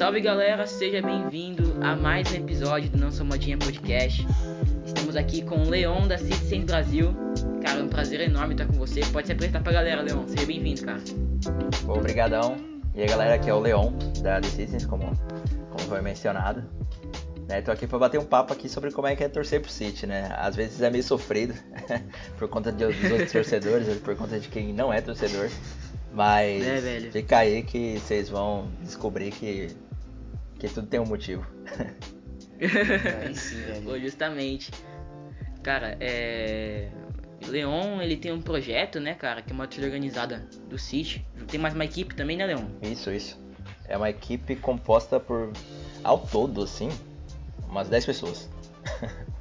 Salve galera, seja bem-vindo a mais um episódio do Não Sou Modinha Podcast. Estamos aqui com o Leon da Citizen Brasil. Cara, é um prazer enorme estar com você. Pode se apresentar pra galera, Leon. Seja bem-vindo, cara. Obrigadão. E aí galera, aqui é o Leon da The Citizens, como, como foi mencionado. Né, tô aqui para bater um papo aqui sobre como é que é torcer pro City, né? Às vezes é meio sofrido por conta de, dos outros torcedores, por conta de quem não é torcedor. Mas É, fica aí que vocês vão descobrir que, que tudo tem um motivo. Aí sim, velho. Pô, justamente. Cara, é. Leon, ele tem um projeto, né, cara, que é uma torcida organizada do City. Tem mais uma equipe também, né, Leon? Isso, isso. É uma equipe composta por, ao todo, assim, umas 10 pessoas.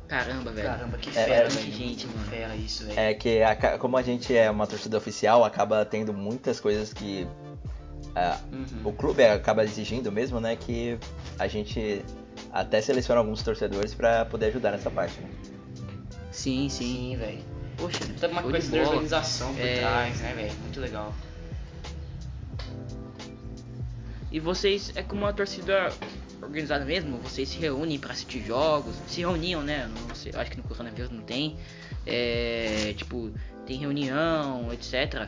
Caramba, velho. Caramba, que É, fera, é, velho. gente, que mano. fera isso, velho. É que aca- como a gente é uma torcida oficial, acaba tendo muitas coisas que ah, Uhum. o clube acaba exigindo mesmo, né? Que a gente até seleciona alguns torcedores pra poder ajudar nessa parte. Né? Sim, sim. Sim, velho. Poxa, Toda uma show coisa de de organização por É. trás, né, velho? Muito legal. E vocês, é como uma torcida organizada mesmo? Vocês se reúnem pra assistir jogos? Se reuniam, né? Não sei, acho que no coronavírus não tem. É, tipo, tem reunião, etc.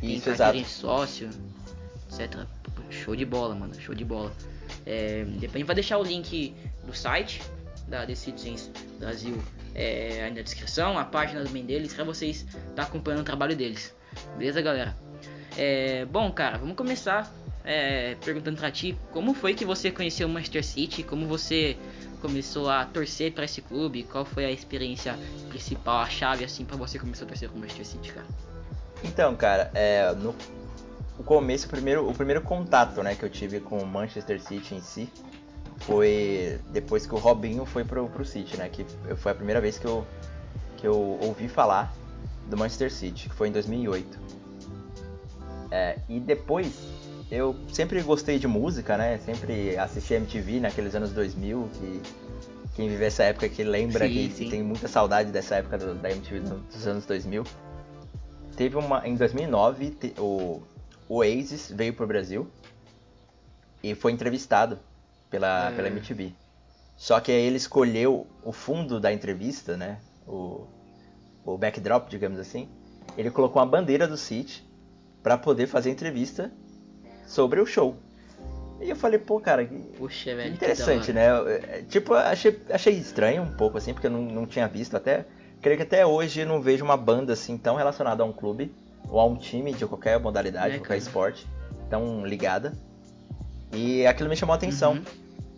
Tem Isso, exato. sócio, etc. Show de bola, mano. Show de bola. É, depois a gente vai deixar o link do site da The Citizens Brasil é, aí na descrição, a página também deles, pra vocês estar acompanhando o trabalho deles. Beleza, galera? É, bom, cara, vamos começar é, perguntando pra ti como foi que você conheceu o Manchester City, como você começou a torcer pra esse clube, qual foi a experiência principal, a chave assim pra você começar a torcer pro Manchester City, cara? Então, cara, é, no o começo, o primeiro, o primeiro contato né, que eu tive com o Manchester City em si foi depois que o Robinho foi pro, pro City, né? Que foi a primeira vez que eu, que eu ouvi falar do Manchester City, que foi em 2008. É, e depois, eu sempre gostei de música, né? Sempre assisti MTV naqueles anos 2000, que quem vive essa época que lembra Sim, que, que sim. tem muita saudade dessa época do- da MTV dos anos 2000. Teve uma em 2009 te- o o Oasis veio pro Brasil e foi entrevistado pela, É. pela MTV. Só que aí ele escolheu o fundo da entrevista, né? O, o backdrop, digamos assim. Ele colocou uma bandeira do City pra poder fazer a entrevista sobre o show. E eu falei, pô, cara, que, Puxa, que velho. que interessante, hora. né? É, Tipo, achei, achei estranho um pouco, assim, porque eu não, não tinha visto até. Creio que até hoje eu não vejo uma banda assim tão relacionada a um clube ou a um time de qualquer modalidade, É, qualquer cara. esporte, tão ligada. E aquilo me chamou a atenção, Uhum.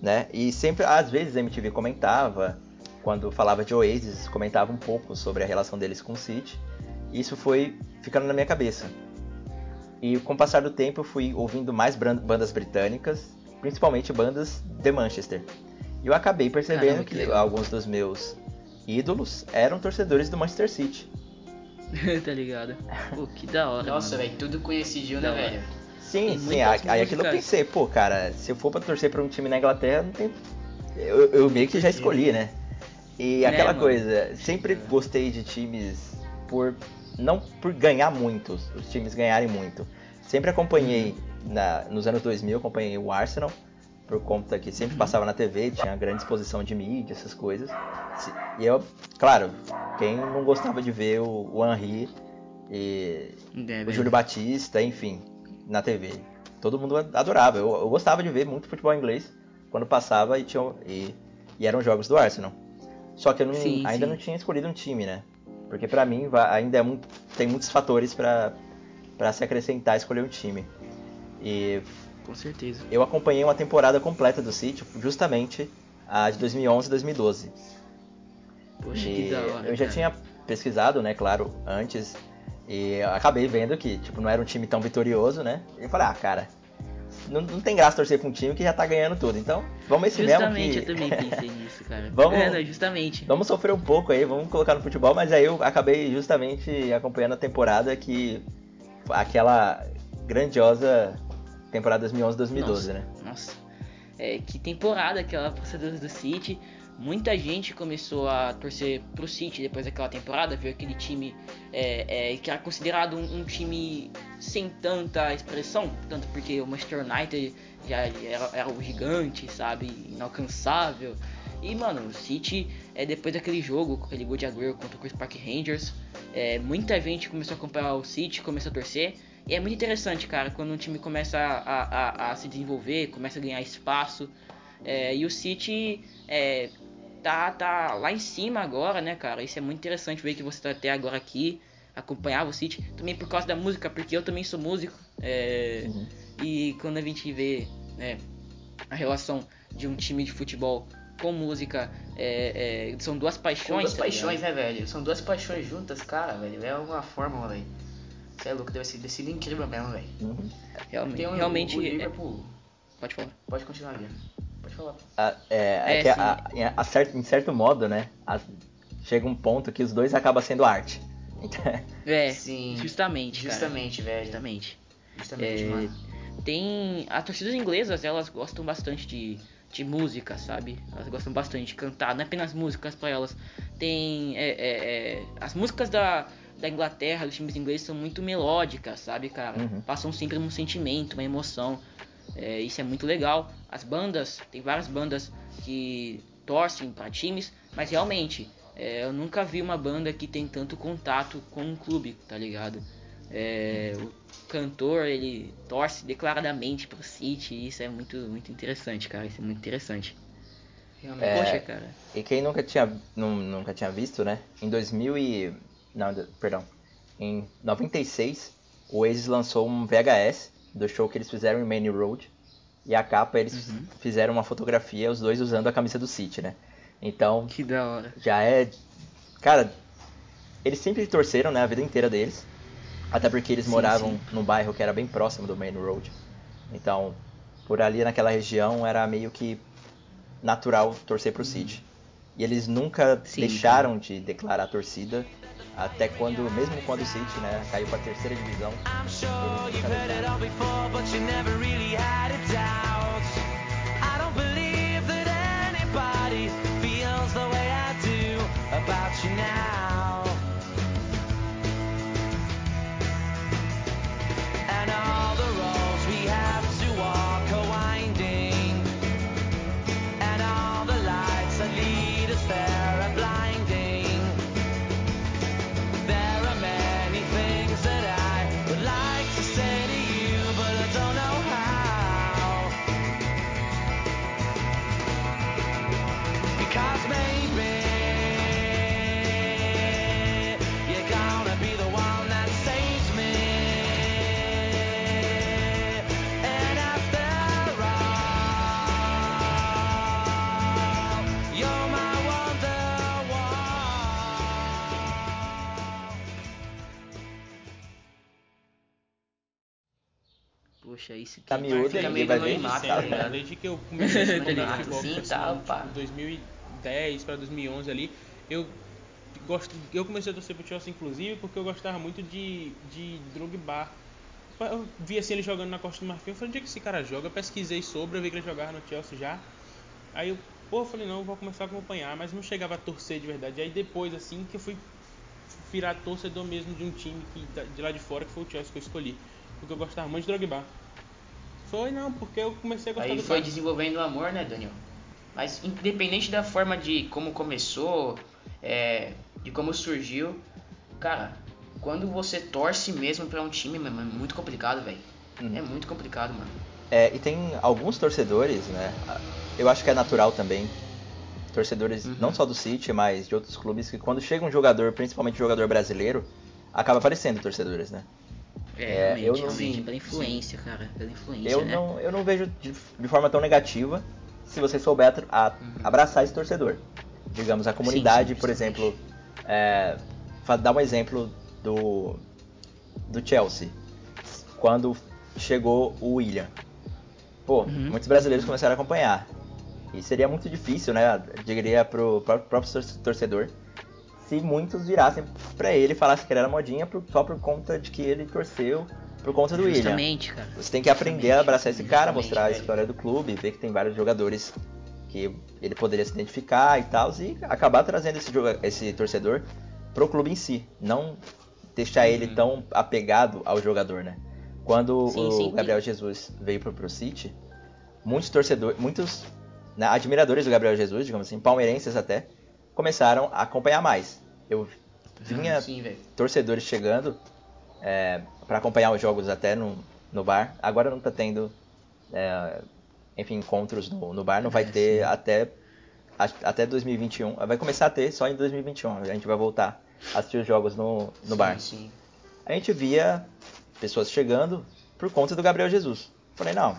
né? E sempre, às vezes, a MTV comentava, quando falava de Oasis, comentava um pouco sobre a relação deles com o City. E isso foi ficando na minha cabeça. E com o passar do tempo eu fui ouvindo mais bandas britânicas, principalmente bandas de Manchester. E eu acabei percebendo Caramba, que que, alguns dos meus ídolos eram torcedores do Manchester City. tá ligado? Pô, que da hora. Nossa, velho, tudo coincidiu, né, velho? Sim, Tem sim, aí aquilo eu pensei, pô, cara, se eu for pra torcer pra um time na Inglaterra, não tem. Eu, eu meio que já escolhi, né? E Né, aquela mano? coisa, sempre gostei de times por. Não por ganhar muito, os times ganharem muito. Sempre acompanhei, Uhum. na, nos anos 2000, acompanhei o Arsenal, por conta que sempre passava na TV, tinha grande exposição de mídia, essas coisas. E eu, claro, quem não gostava de ver o, o Henry e o. Júlio Batista, enfim, na TV. Todo mundo adorava. Eu, eu gostava de ver muito futebol inglês quando passava e, tinha, e, e eram jogos do Arsenal. Só que eu não- Sim, ainda sim. não tinha escolhido um time, né? Porque pra mim ainda é muito, tem muitos fatores pra se acrescentar escolher um time. E Com certeza. eu acompanhei uma temporada completa do City, justamente a de 2011 e 2012. Poxa, E que da hora. eu já cara. tinha pesquisado, né, claro, antes. E acabei vendo que, tipo, não era um time tão vitorioso, né? E eu falei, ah, cara, não, não tem graça torcer pra um time que já tá ganhando tudo. Então, vamos esse mesmo Justamente, que... eu também pensei nisso, cara. Vamos- É, não, justamente. Vamos sofrer um pouco aí, vamos colocar no futebol, mas aí eu acabei justamente acompanhando a temporada que... Aquela grandiosa temporada 2011-2012, Nossa. né? Nossa. É, que temporada aquela Procedores do City. muita gente começou a torcer pro City depois daquela temporada, viu aquele time é, é, que era considerado um, um, time sem tanta expressão, tanto porque o Manchester United já era, era o gigante, sabe, inalcançável. E mano, o City, é, depois daquele jogo, com aquele gol de Agüero contra o Chris Park Rangers, é, muita gente começou a acompanhar o City, começou a torcer. E é muito interessante, cara, quando um time começa a, a, a se desenvolver, começa a ganhar espaço. É, e o City é, tá, tá lá em cima agora, né, cara? Isso é muito interessante ver que você tá até agora aqui, acompanhar o City. Também por causa da música, porque eu também sou músico. É, uhum. E quando a gente vê né, a relação de um time de futebol com música, é, é, são duas paixões. São duas tá paixões, né, velho? São duas paixões juntas, cara, velho. É uma fórmula, velho. Você é louco, deve ser, deve ser incrível mesmo, velho. Uhum. Realmente, um, realmente. O é Liverpool... Pode falar. Pode continuar, Liam. Pode falar. Ah, é, é, é que a, a, a certo, em certo modo, né? A, chega um ponto que os dois acabam sendo arte. é, sim. Justamente, Justamente, cara. velho. Justamente. Justamente, é, mano. Tem. As torcidas inglesas, elas gostam bastante de, de música, sabe? Elas gostam bastante de cantar, não é apenas músicas para elas. Tem. É, é, é, as músicas da, da Inglaterra, dos times ingleses, são muito melódicas, sabe, cara? Uhum. Passam sempre um sentimento, uma emoção. É, isso é muito legal. As bandas, tem várias bandas que torcem para times, mas realmente é, eu nunca vi uma banda que tem tanto contato com um clube, tá ligado? É, o cantor ele torce declaradamente pro City e isso é muito muito interessante, cara. Isso é muito interessante. Realmente. É, Poxa, cara. E quem nunca tinha nunca tinha visto, né? Em 2000 e não, perdão. Em 96, o Oasis lançou um VHS do show que eles fizeram em Main Road. E a capa eles uhum. fizeram uma fotografia, os dois usando a camisa do City, né? Então. Que da hora. Já é. Cara, eles sempre torceram, né? A vida inteira deles. Até porque eles sim, moravam sim. num bairro que era bem próximo do Main Road. Então, por ali naquela região era meio que natural torcer pro uhum. City. E eles nunca sim, deixaram de declarar torcida até quando, mesmo quando o City né, caiu para a terceira divisão. about isso tá miúdo, fica meio vai ver. Tá ligado? Desde que eu comecei a jogar futebol, Sim, tá, tipo, 2010 para 2011 ali, eu gosto, eu comecei a torcer pro Chelsea inclusive porque eu gostava muito de, de Drogba. Eu vi assim ele jogando na Costa do Marfim, eu falei, onde é que esse cara joga? Eu pesquisei sobre, eu vi que ele jogava no Chelsea já. Aí eu, pô, eu falei, não, vou começar a acompanhar, mas não chegava a torcer de verdade. Aí depois, assim, que eu fui virar torcedor mesmo de um time que, de lá de fora, que foi o Chelsea que eu escolhi. Porque eu gostava muito de Drogba. Foi não, porque eu comecei a gostar Aí do foi cara. desenvolvendo o amor, né, Daniel? Mas independente da forma de como começou, é, de como surgiu, cara, quando você torce mesmo pra um time, mano, é muito complicado, velho. Uhum. É muito complicado, mano. É, e tem alguns torcedores, né? Eu acho que é natural também. Torcedores Uhum. não só do City, mas de outros clubes, que quando chega um jogador, principalmente um jogador brasileiro, acaba aparecendo torcedores, né? É, É, realmente, eu não- realmente, sim, pela influência, cara. Pela influência, Eu né? não, eu não vejo de, de forma tão negativa se você souber a- abraçar esse torcedor. Digamos, a comunidade, Uhum. sim, por exemplo, é, dar um exemplo do, do Chelsea. Quando chegou o William. Pô, Uhum. muitos brasileiros começaram a acompanhar. E seria muito difícil, né? Eu diria pro próprio próprio tor- torcedor se muitos virassem pra ele e falassem que ele era modinha por- só por conta de que ele torceu por conta do William. Justamente, cara. Você tem que aprender a Justamente, abraçar esse cara, justamente, mostrar a velho. história do clube, ver que tem vários jogadores que ele poderia se identificar e tal, e acabar trazendo esse, esse torcedor pro clube em si, não deixar ele uhum. tão apegado ao jogador, né? Quando sim, o sim, Gabriel sim. Jesus veio pro, pro City, muitos torcedores, muitos né, admiradores do Gabriel Jesus, digamos assim, palmeirenses até, começaram a acompanhar mais. Eu vinha ah, torcedores chegando é, para acompanhar os jogos até no, no bar. Agora não tá tendo, é, enfim, encontros no, no bar, não vai é, ter até até 2021. Vai começar a ter só em 2021. A gente vai voltar a assistir os jogos no, no sim, bar. Sim. A gente via pessoas chegando por conta do Gabriel Jesus. Falei, não,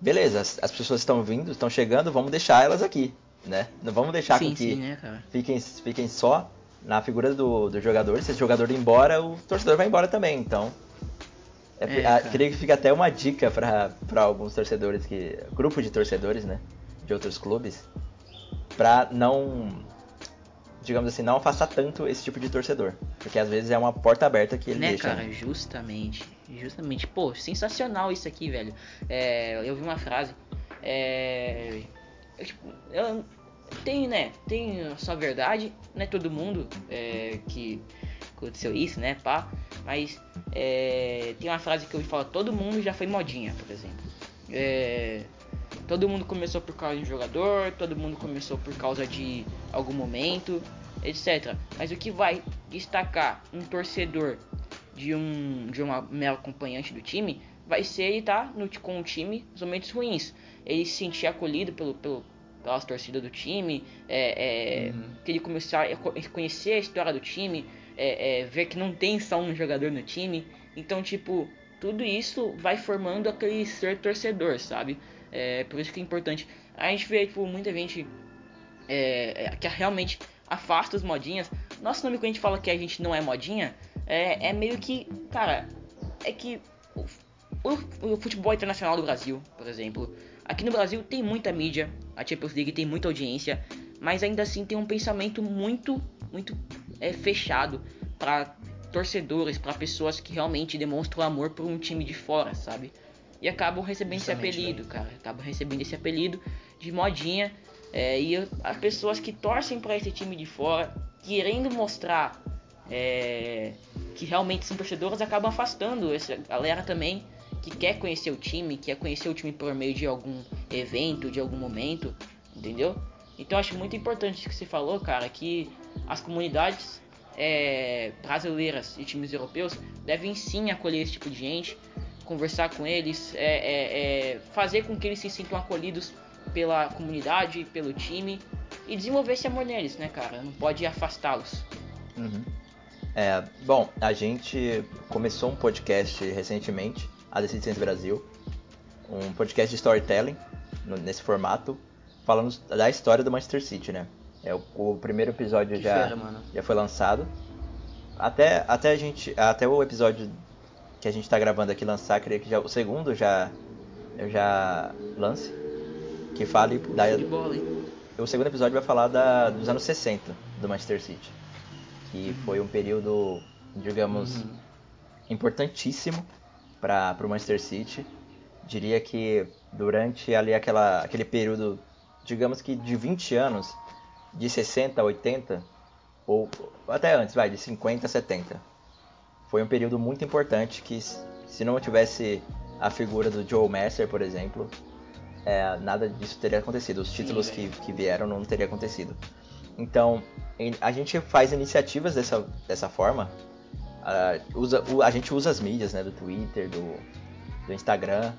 beleza, as, as pessoas estão vindo, estão chegando, vamos deixar elas aqui, né? Não vamos deixar sim, que né, fiquem, fiquem só na figura do, do jogador. Se esse jogador ir embora, o torcedor vai embora também. Então, é, é, a, queria que fique até uma dica para alguns torcedores que. Grupo de torcedores, né? De outros clubes. Pra não. Digamos assim, não afastar tanto esse tipo de torcedor. Porque às vezes é uma porta aberta que ele né, deixa. cara, justamente. Justamente. Pô, sensacional isso aqui, velho. É, eu vi uma frase. É. Eu, tipo, eu, tem, né? Tem a sua verdade, não é todo mundo é, que aconteceu isso, né? Pá. Mas é, tem uma frase que eu falo, todo mundo já foi modinha, por exemplo. É, todo mundo começou por causa de um jogador, todo mundo começou por causa de algum momento, etc. Mas o que vai destacar um torcedor de um de uma mera acompanhante do time vai ser ele estar tá com o time nos momentos ruins. Ele se sentir acolhido pelo, pelo pelas torcidas do time, é, é, uhum. que ele começar a conhecer a história do time, é, é, ver que não tem só um jogador no time. Então, tipo, tudo isso vai formando aquele ser torcedor, sabe? É, por isso que é importante. A gente vê, tipo, muita gente é, é, que realmente afasta os modinhas. Nosso nome quando a gente fala que a gente não é modinha, é, é meio que, cara, é que o, o futebol internacional do Brasil, por exemplo, Aqui no Brasil tem muita mídia, a Champions League tem muita audiência, mas ainda assim tem um pensamento muito, muito é, fechado para torcedores, para pessoas que realmente demonstram amor por um time de fora, sabe? E acabam recebendo Justamente, esse apelido, né? cara. Acabam recebendo esse apelido de modinha. É, e as pessoas que torcem para esse time de fora, querendo mostrar é, que realmente são torcedoras, acabam afastando essa galera também que quer conhecer o time, quer conhecer o time por meio de algum evento, de algum momento, entendeu? Então acho muito importante isso que você falou, cara, que as comunidades é, brasileiras e times europeus devem sim acolher esse tipo de gente, conversar com eles, é, é, é fazer com que eles se sintam acolhidos pela comunidade, pelo time e desenvolver esse amor neles, né, cara? Não pode afastá-los. Uhum. É, bom, a gente começou um podcast recentemente a Deficiência Brasil, um podcast de storytelling nesse formato, falando da história do Manchester City, né? É, o, o primeiro episódio já, já foi lançado. Até, até, a gente, até o episódio que a gente está gravando aqui lançar, queria que já, o segundo já, eu já lance. Que fale da. Bola, o segundo episódio vai falar da, dos anos 60 do Manchester City. Que foi um período, digamos, uhum. importantíssimo para o Manchester City. Diria que durante ali aquela, aquele período, digamos que de 20 anos, de 60 a 80, ou até antes, vai, de 50 a 70, foi um período muito importante que se não tivesse a figura do Joe Messer, por exemplo, é, nada disso teria acontecido. Os títulos Sim, que, que vieram não teria acontecido. Então, a gente faz iniciativas dessa, dessa forma, Uh, usa, a gente usa as mídias, né, do Twitter, do, do Instagram,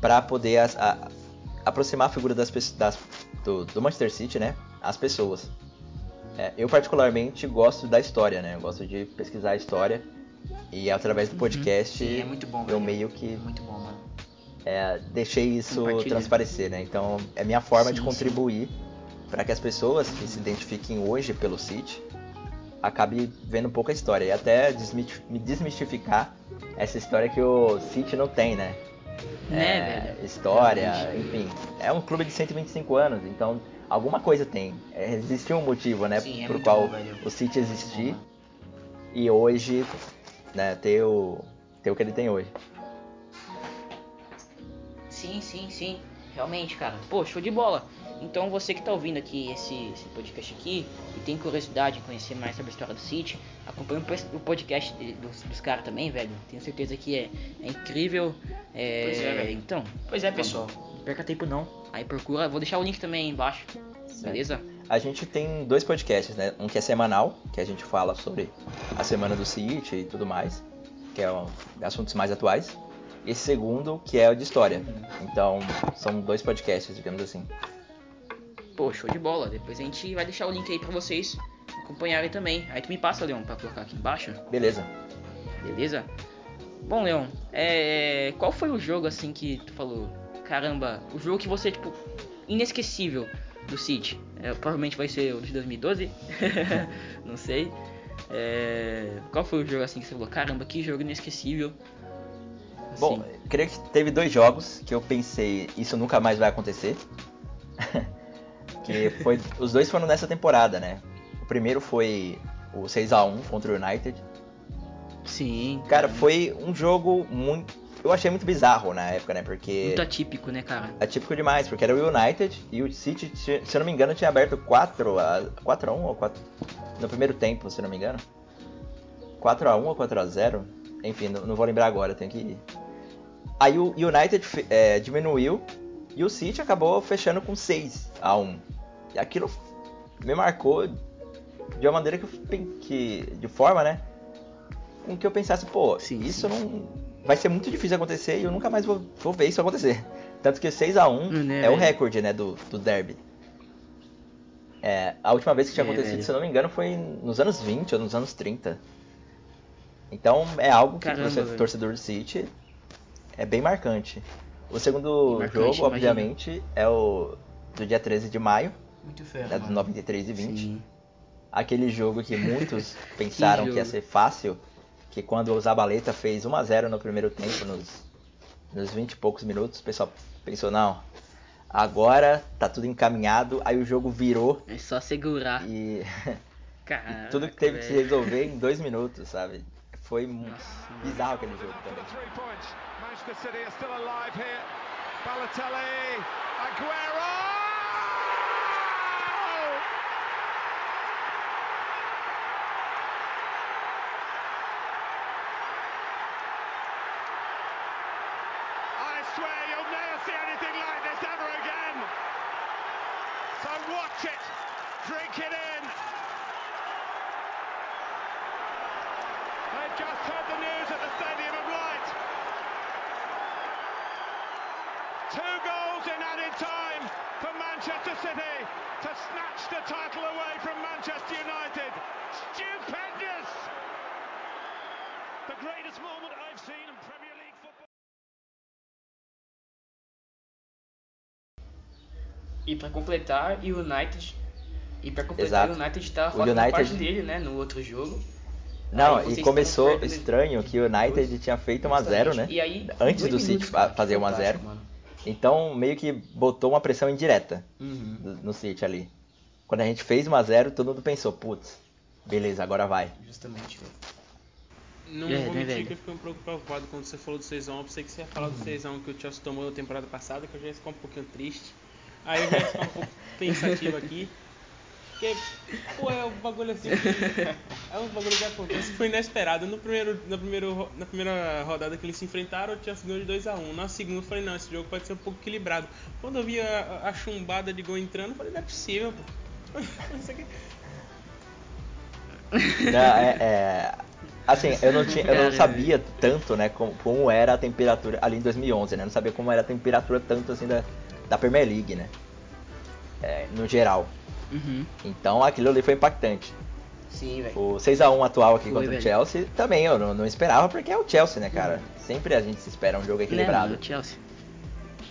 para poder a, a, aproximar a figura das, das, do, do Manchester City, né, às pessoas. É, eu particularmente gosto da história, né, eu gosto de pesquisar a história e através do uhum. podcast Sim, é muito bom, eu meio que é muito bom, mano. É, deixei isso transparecer, né? Então é minha forma sim, de contribuir para que as pessoas que se identifiquem hoje pelo City acabe vendo um pouco a história e até me desmistificar essa história que o City não tem, né? Né, é, história, enfim. É um clube de 125 anos, então alguma coisa tem. É, existiu um motivo, né, Sim, é por qual bom, o City existir e hoje, né, ter o, ter o que ele tem hoje. Sim, sim, sim. Realmente, cara. Pô, show de bola. Então você que tá ouvindo aqui esse, esse podcast aqui e tem curiosidade em conhecer mais sobre a história do City, acompanha o podcast de, dos, dos caras também, velho. Tenho certeza que é, é incrível. É, Pois é, velho. Então, Pois é, pessoal. não perca tempo não. Aí procura, vou deixar o link também aí embaixo. Beleza? A gente tem dois podcasts, né? Um que é semanal, que a gente fala sobre a semana do City e tudo mais, que é um, assuntos mais atuais. E esse segundo, que é o de história. Então, são dois podcasts, digamos assim. Pô, show de bola. Depois a gente vai deixar o link aí pra vocês acompanharem também. Aí tu me passa, Leon, pra colocar aqui embaixo. Beleza. Beleza? Bom, Leon, é... qual foi o jogo assim que tu falou? Caramba, o jogo que você, tipo, inesquecível do City? É, provavelmente vai ser o de 2012, não sei. É... Qual foi o jogo assim que você falou? Caramba, que jogo inesquecível. Assim, Bom, creio que teve dois jogos que eu pensei, isso nunca mais vai acontecer. que foi, os dois foram nessa temporada, né? O primeiro foi o 6 a 1 contra o United. sim. Cara, foi um jogo muito eu achei muito bizarro na época, né? Porque Muito atípico, né, cara? atípico demais, porque era o United e o City, se eu não me engano, tinha aberto 4 a 4 a 1 ou 4 no primeiro tempo, se eu não me engano. 4 a 1 ou 4 a 0, enfim, não, não vou lembrar agora, tenho que ir. Aí o United é, diminuiu e o City acabou fechando com 6 a 1. E aquilo me marcou de uma maneira que, eu que de forma, né, com que eu pensasse, pô, Sim, isso sim. não vai ser muito difícil acontecer e eu nunca mais vou, vou ver isso acontecer. Tanto que 6 a 1 Né, é o recorde, né, do, do derby. É, a última vez que tinha É, acontecido, velho. se eu não me engano, foi nos anos 20 ou nos anos 30. Então é algo que Caramba, você, torcedor do City, é bem marcante. O segundo Marcante, jogo, imagina. obviamente, é o do dia 13 de maio, Muito fera, né, do mano. 93 e 20. Sim. Aquele jogo que muitos pensaram que, ia jogo. ser fácil, que quando o Zabaleta fez 1 a 0 no primeiro tempo, nos, nos 20 e poucos minutos, o pessoal pensou, não, agora tá tudo encaminhado, aí o jogo virou É só segurar. e Caraca, tudo que teve que se resolver em dois minutos, sabe? Foi Nossa, bizarro aquele jogo também. Manchester City are still alive here. Balotelli, Aguero! Two goals in added time for Manchester City to snatch the title away from Manchester United. Stupendous! The greatest moment I've seen in Premier League football. E pra completar, e o United. E pra completar, Exato. o United O fazendo United- parte dele, né? No outro jogo. Não, Aí e começou estranho que o United dois- tinha feito 1 a 0 né? E aí, Antes do City fazer 1 a 0 fantástico, mano. Então meio que botou uma pressão indireta Uhum. no no City ali. Quando a gente fez 1 a 0 todo mundo pensou, putz, beleza, agora vai. Justamente, velho. Não É, vou mentir que eu fiquei um pouco preocupado quando você falou do 6x1. Eu pensei que você ia falar do 6x1 que o Chelsea tomou na temporada passada, que eu já ia ficar um pouquinho triste. Aí eu já ia ficar um pouco pensativo aqui. Porque, pô, é um bagulho assim que. É um bagulho que acontece. Foi inesperado. No primeiro, no primeiro, ro- na primeira rodada que eles se enfrentaram, o Chelsea ganhou de 2x1. Na segunda eu falei, não, esse jogo pode ser um pouco equilibrado. Quando eu vi a, a chumbada de gol entrando, eu falei, não é possível, pô. Isso aqui. Não, é, é- assim, eu não, tinha, eu não Cara, sabia tanto, né, como, como era a temperatura ali em 2011, né? Eu não sabia como era a temperatura tanto assim da, da Premier League, né? É, no geral. Uhum. Então aquilo ali foi impactante. Sim, velho. O 6x1 atual aqui Foi, contra velho. o Chelsea também eu não, não esperava, porque é o Chelsea, né, cara? Sempre a gente se espera um jogo equilibrado. Né, mano, Chelsea.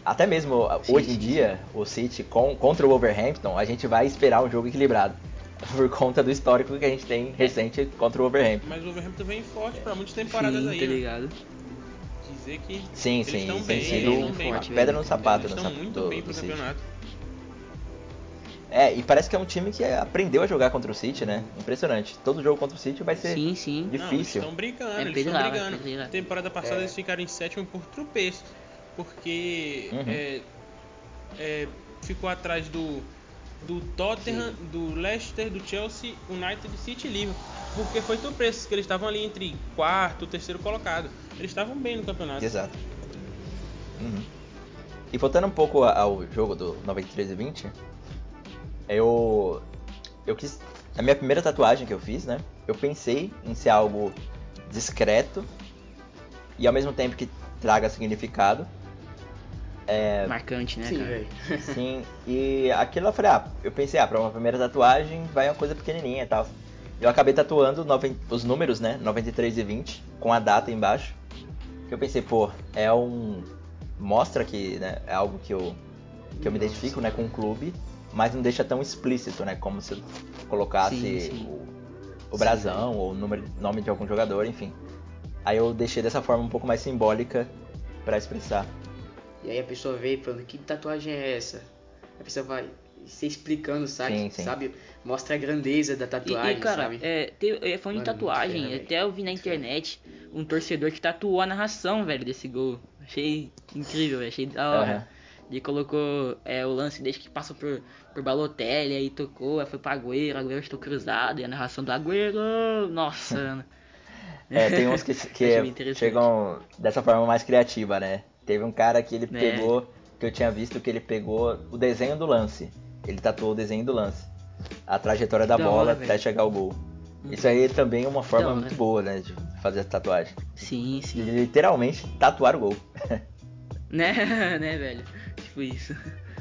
Até mesmo uh, Sim, hoje em sim, dia, o City com, contra o Wolverhampton, a gente vai esperar um jogo equilibrado. Por conta do histórico que a gente tem recente contra o Wolverhampton. Mas o Wolverhampton vem forte pra muitas temporadas Sim, aí. tá né? ligado? Dizer que Sim, eles sim, estão tem bem, sido um forte, pedra no sapato Eles no muito do, bem do pro City. É, e parece que é um time que aprendeu a jogar contra o City, né? Impressionante. Todo jogo contra o City vai ser Sim, sim. Não, eles difícil. estão brigando, É eles estão brigando. pedreira. Temporada passada É. eles ficaram em sétimo por tropeço. Porque Uhum. é, é, ficou atrás do, do Tottenham, Sim. do Leicester, do Chelsea, United, City e Liverpool. Porque foi tão preço que eles estavam ali entre quarto, terceiro colocado. Eles estavam bem no campeonato. Exato. Uhum. E voltando um pouco ao jogo do 93 e 20, eu eu quis a minha primeira tatuagem que eu fiz, né? Eu pensei em ser algo discreto e ao mesmo tempo que traga significado. É... Marcante, né, sim, cara? Sim, e aquilo eu falei, ah, eu pensei, ah, pra uma primeira tatuagem vai uma coisa pequenininha e tal. Eu acabei tatuando os números, né, 93 e 20, com a data embaixo. Que eu pensei, pô, é um... Mostra que né, é algo que eu, que eu me identifico, né, com o clube, mas não deixa tão explícito, né, como se eu colocasse sim, sim. o, o brasão ou o número, nome de algum jogador, enfim. Aí eu deixei dessa forma um pouco mais simbólica para expressar. E aí a pessoa vê falando, que tatuagem é essa? A pessoa vai se explicando, sabe? Sim, sim. sabe? Mostra a grandeza da tatuagem, e, e cara, sabe? É, tem, é, falando Mano, de tatuagem, fera, até eu vi na internet um torcedor que tatuou a narração, velho, desse gol. Achei incrível, achei da hora. Uhum. Ele colocou é, o lance desde que passou por, por Balotelli, aí tocou, aí foi pra Agüero, Agüero estou cruzado, e a narração do Agüero, nossa, É, tem uns que, que chegam dessa forma mais criativa, né? Teve um cara que ele é. pegou, que eu tinha visto que ele pegou o desenho do lance. Ele tatuou o desenho do lance. A trajetória da, da bola hora, até chegar ao gol. Isso aí também é uma forma muito boa, né? De fazer essa tatuagem. Sim, sim. literalmente tatuar o gol. né, né, velho? Tipo isso.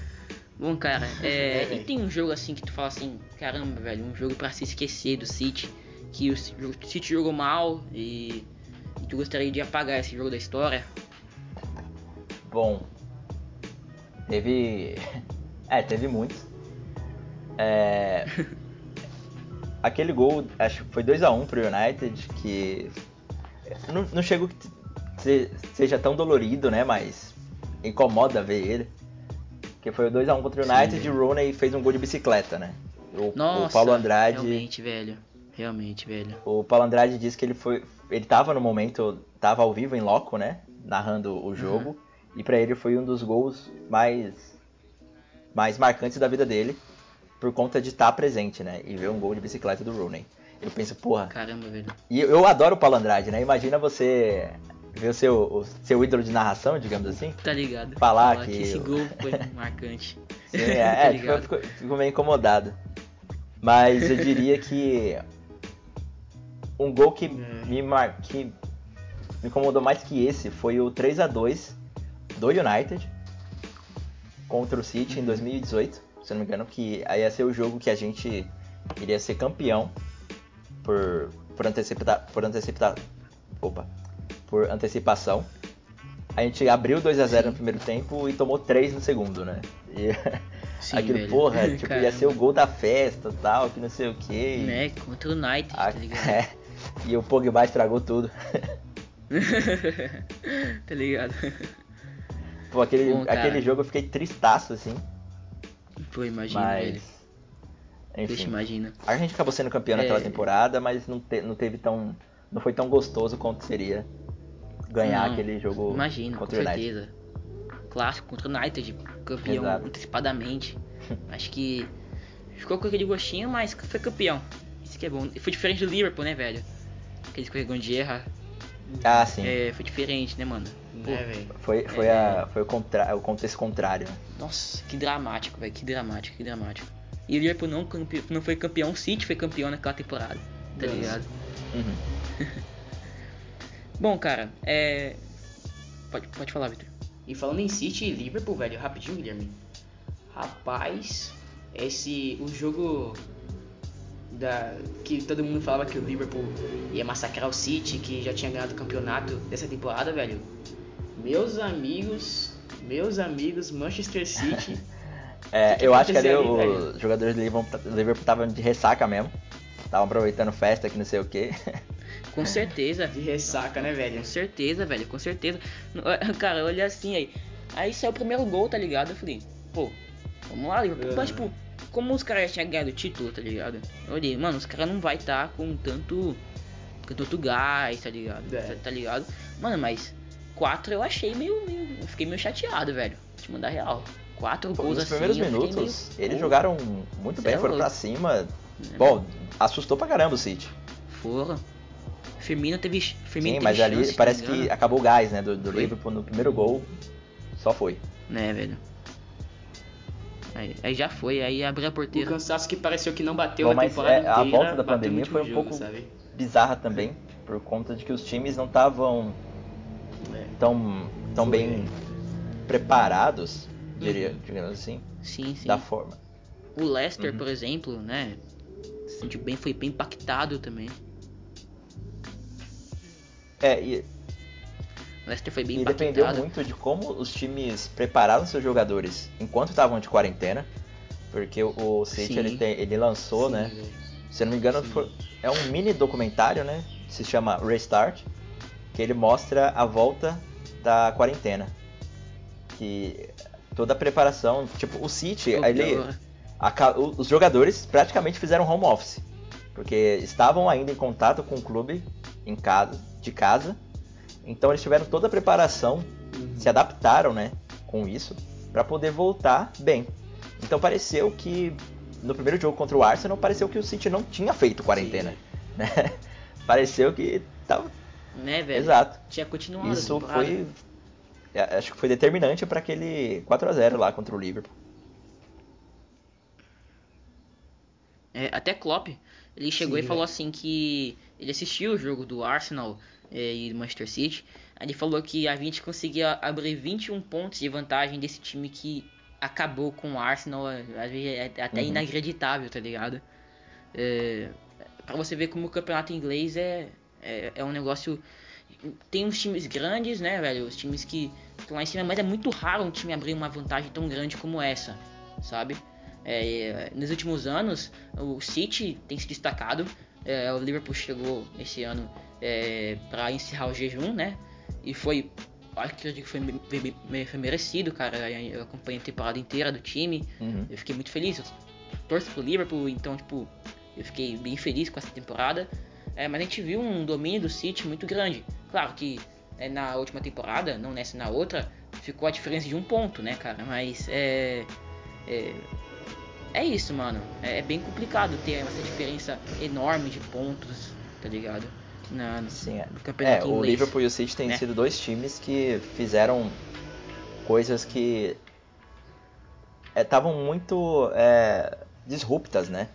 Bom, cara, é, é, e tem um jogo assim que tu fala assim, caramba, velho, um jogo para se esquecer do City que o City jogou mal e, e tu gostaria de apagar esse jogo da história? Bom, teve. É, teve muitos. É... Aquele gol, acho que foi 2x1 um pro United, que não, não chegou que seja tão dolorido, né? Mas incomoda ver ele. Que foi o 2x1 contra o United e o Rooney fez um gol de bicicleta, né? O, Nossa, o Paulo Andrade. Realmente, velho. Realmente, velho. O Paulo Andrade disse que ele foi. Ele tava no momento. Tava ao vivo em loco, né? Narrando o jogo. Uhum. E para ele foi um dos gols mais. mais marcantes da vida dele. Por conta de estar tá presente, né? E ver um gol de bicicleta do Rooney. Eu penso, porra. Caramba, velho. E eu adoro o Paulo Andrade, né? Imagina você ver o seu, o seu ídolo de narração, digamos assim. Tá ligado. Falar, Falar que... que. esse gol foi marcante. Sim, é, tá é fico, fico meio incomodado. Mas eu diria que um gol que, hum. me, mar... que me incomodou mais que esse foi o 3 a 2 do United contra o City em 2018, se não me engano, que aí ia ser o jogo que a gente iria ser campeão por, por antecipar por antecipar opa, por antecipação. A gente abriu 2 a 0 Sim. no primeiro tempo e tomou 3 no segundo, né? E Sim, aquilo, velho. porra, tipo, ia ser o gol da festa tal, que não sei o que. Né, contra o United, a, tá ligado? É, e o Pogba estragou tudo. tá ligado? Pô, aquele, Bom, aquele jogo eu fiquei tristaço, assim. Pô, imagina, mas... velho. Enfim, Deixa, imagina. A gente acabou sendo campeão é... naquela temporada, mas não, te, não teve tão. Não foi tão gostoso quanto seria ganhar não, aquele jogo imagina, contra com o United. certeza. Clássico contra o United, campeão Exato. antecipadamente. Acho que ficou com aquele gostinho, mas foi campeão. Isso que é bom. E foi diferente do Liverpool, né, velho? Aquele escorregão de erra. Ah, sim. É, foi diferente, né, mano? É, foi, foi, é, a, foi o, contra, o contexto contrário. Nossa, que dramático, velho. Que dramático, que dramático. E o Liverpool não, não foi campeão, o City foi campeão naquela temporada. Tá Nossa. ligado? Uhum. Bom, cara, é. Pode, pode falar, Victor. E falando em City e Liverpool, velho, rapidinho, Guilherme. Rapaz, esse. O jogo da, que todo mundo falava que o Liverpool ia massacrar o City, que já tinha ganhado o campeonato dessa temporada, velho. Meus amigos, meus amigos, Manchester City. é, eu acho que ali, ali os jogadores do Liverpool estavam de ressaca mesmo. Estavam aproveitando festa que não sei o que. Com certeza. De ressaca, né, velho? Com certeza, velho, com certeza. Cara, olhei assim aí. Aí saiu o primeiro gol, tá ligado? Eu falei, pô, vamos lá, Liverpool. Uhum. Mas, tipo, como os caras tinham ganhado o título, tá ligado? Eu olhei, mano, os caras não vai estar tá com tanto. com tanto gás, tá ligado? É. Tá ligado? Mano, mas 4 eu achei meio, meio. Eu fiquei meio chateado, velho. Te mandar real. quatro gols Nos assim. primeiros eu fiquei minutos, meio- eles jogaram muito Cê bem, é foram pra cima. Bom, assustou pra caramba o City. Foram. Firmino teve. Firmino Sim, teve mas ali chance, se parece não que acabou o gás, né, do, do? Liverpool no primeiro gol. Só foi. Né, velho. Aí, aí já foi, aí abriu a O porteira. cansaço que pareceu que não bateu Bom, na mas temporada é, inteira. a volta da pandemia foi um jogo, pouco sabe? bizarra também, por conta de que os times não estavam É. tão, tão Foi. bem preparados, diria, digamos assim, Sim, sim. da forma. O Leicester, Uhum. por exemplo, né? se sentiu bem, foi bem impactado também. É, e, O Leicester foi bem e dependeu muito de como os times prepararam seus jogadores enquanto estavam de quarentena, porque o, City ele, tem- ele lançou, Sim, né? Se eu não me engano, foi- é um mini documentário, né? Se chama Restart, que ele mostra a volta da quarentena. Que toda a preparação, tipo, o City, Pô, ele, aca- o- os jogadores praticamente fizeram home office, porque estavam ainda em contato com o clube em casa, de casa. Então eles tiveram toda a preparação, Uhum. se adaptaram, né, com isso, para poder voltar bem. Então pareceu que no primeiro jogo contra o Arsenal pareceu que o City não tinha feito quarentena, né? pareceu que tava Né, velho? exato. Tinha continuado. Isso foi é, acho que foi determinante para aquele 4 a 0 lá contra o Liverpool. É, até Klopp, ele chegou Sim, e falou assim que ele assistiu o jogo do Arsenal é, e do Manchester City. Ele falou que a gente conseguia abrir 21 pontos de vantagem desse time que acabou com o Arsenal. Às vezes é até Uhum. inacreditável, tá ligado? É, pra você ver como o campeonato inglês é, é, é um negócio. Tem uns times grandes, né, velho? Os times que estão lá em cima, mas é muito raro um time abrir uma vantagem tão grande como essa, sabe? É, nos últimos anos, o City tem se destacado. É, o Liverpool chegou esse ano é, para encerrar o jejum, né? E foi, acho que eu digo foi, foi merecido, cara. Eu acompanhei a temporada inteira do time. Uhum. Eu fiquei muito feliz. Eu torço pro Liverpool, então, tipo, eu fiquei bem feliz com essa temporada. É, mas a gente viu um domínio do City muito grande. Claro que é, na última temporada, não nessa na outra, ficou a diferença de um ponto, né, cara? Mas é. É, é isso, mano. É, é bem complicado ter essa diferença enorme de pontos, tá ligado? Na, no, Sim, é. no É, campeonato o inglês. Liverpool e o City têm né? sido dois times que fizeram coisas que estavam muito é, disruptas, né?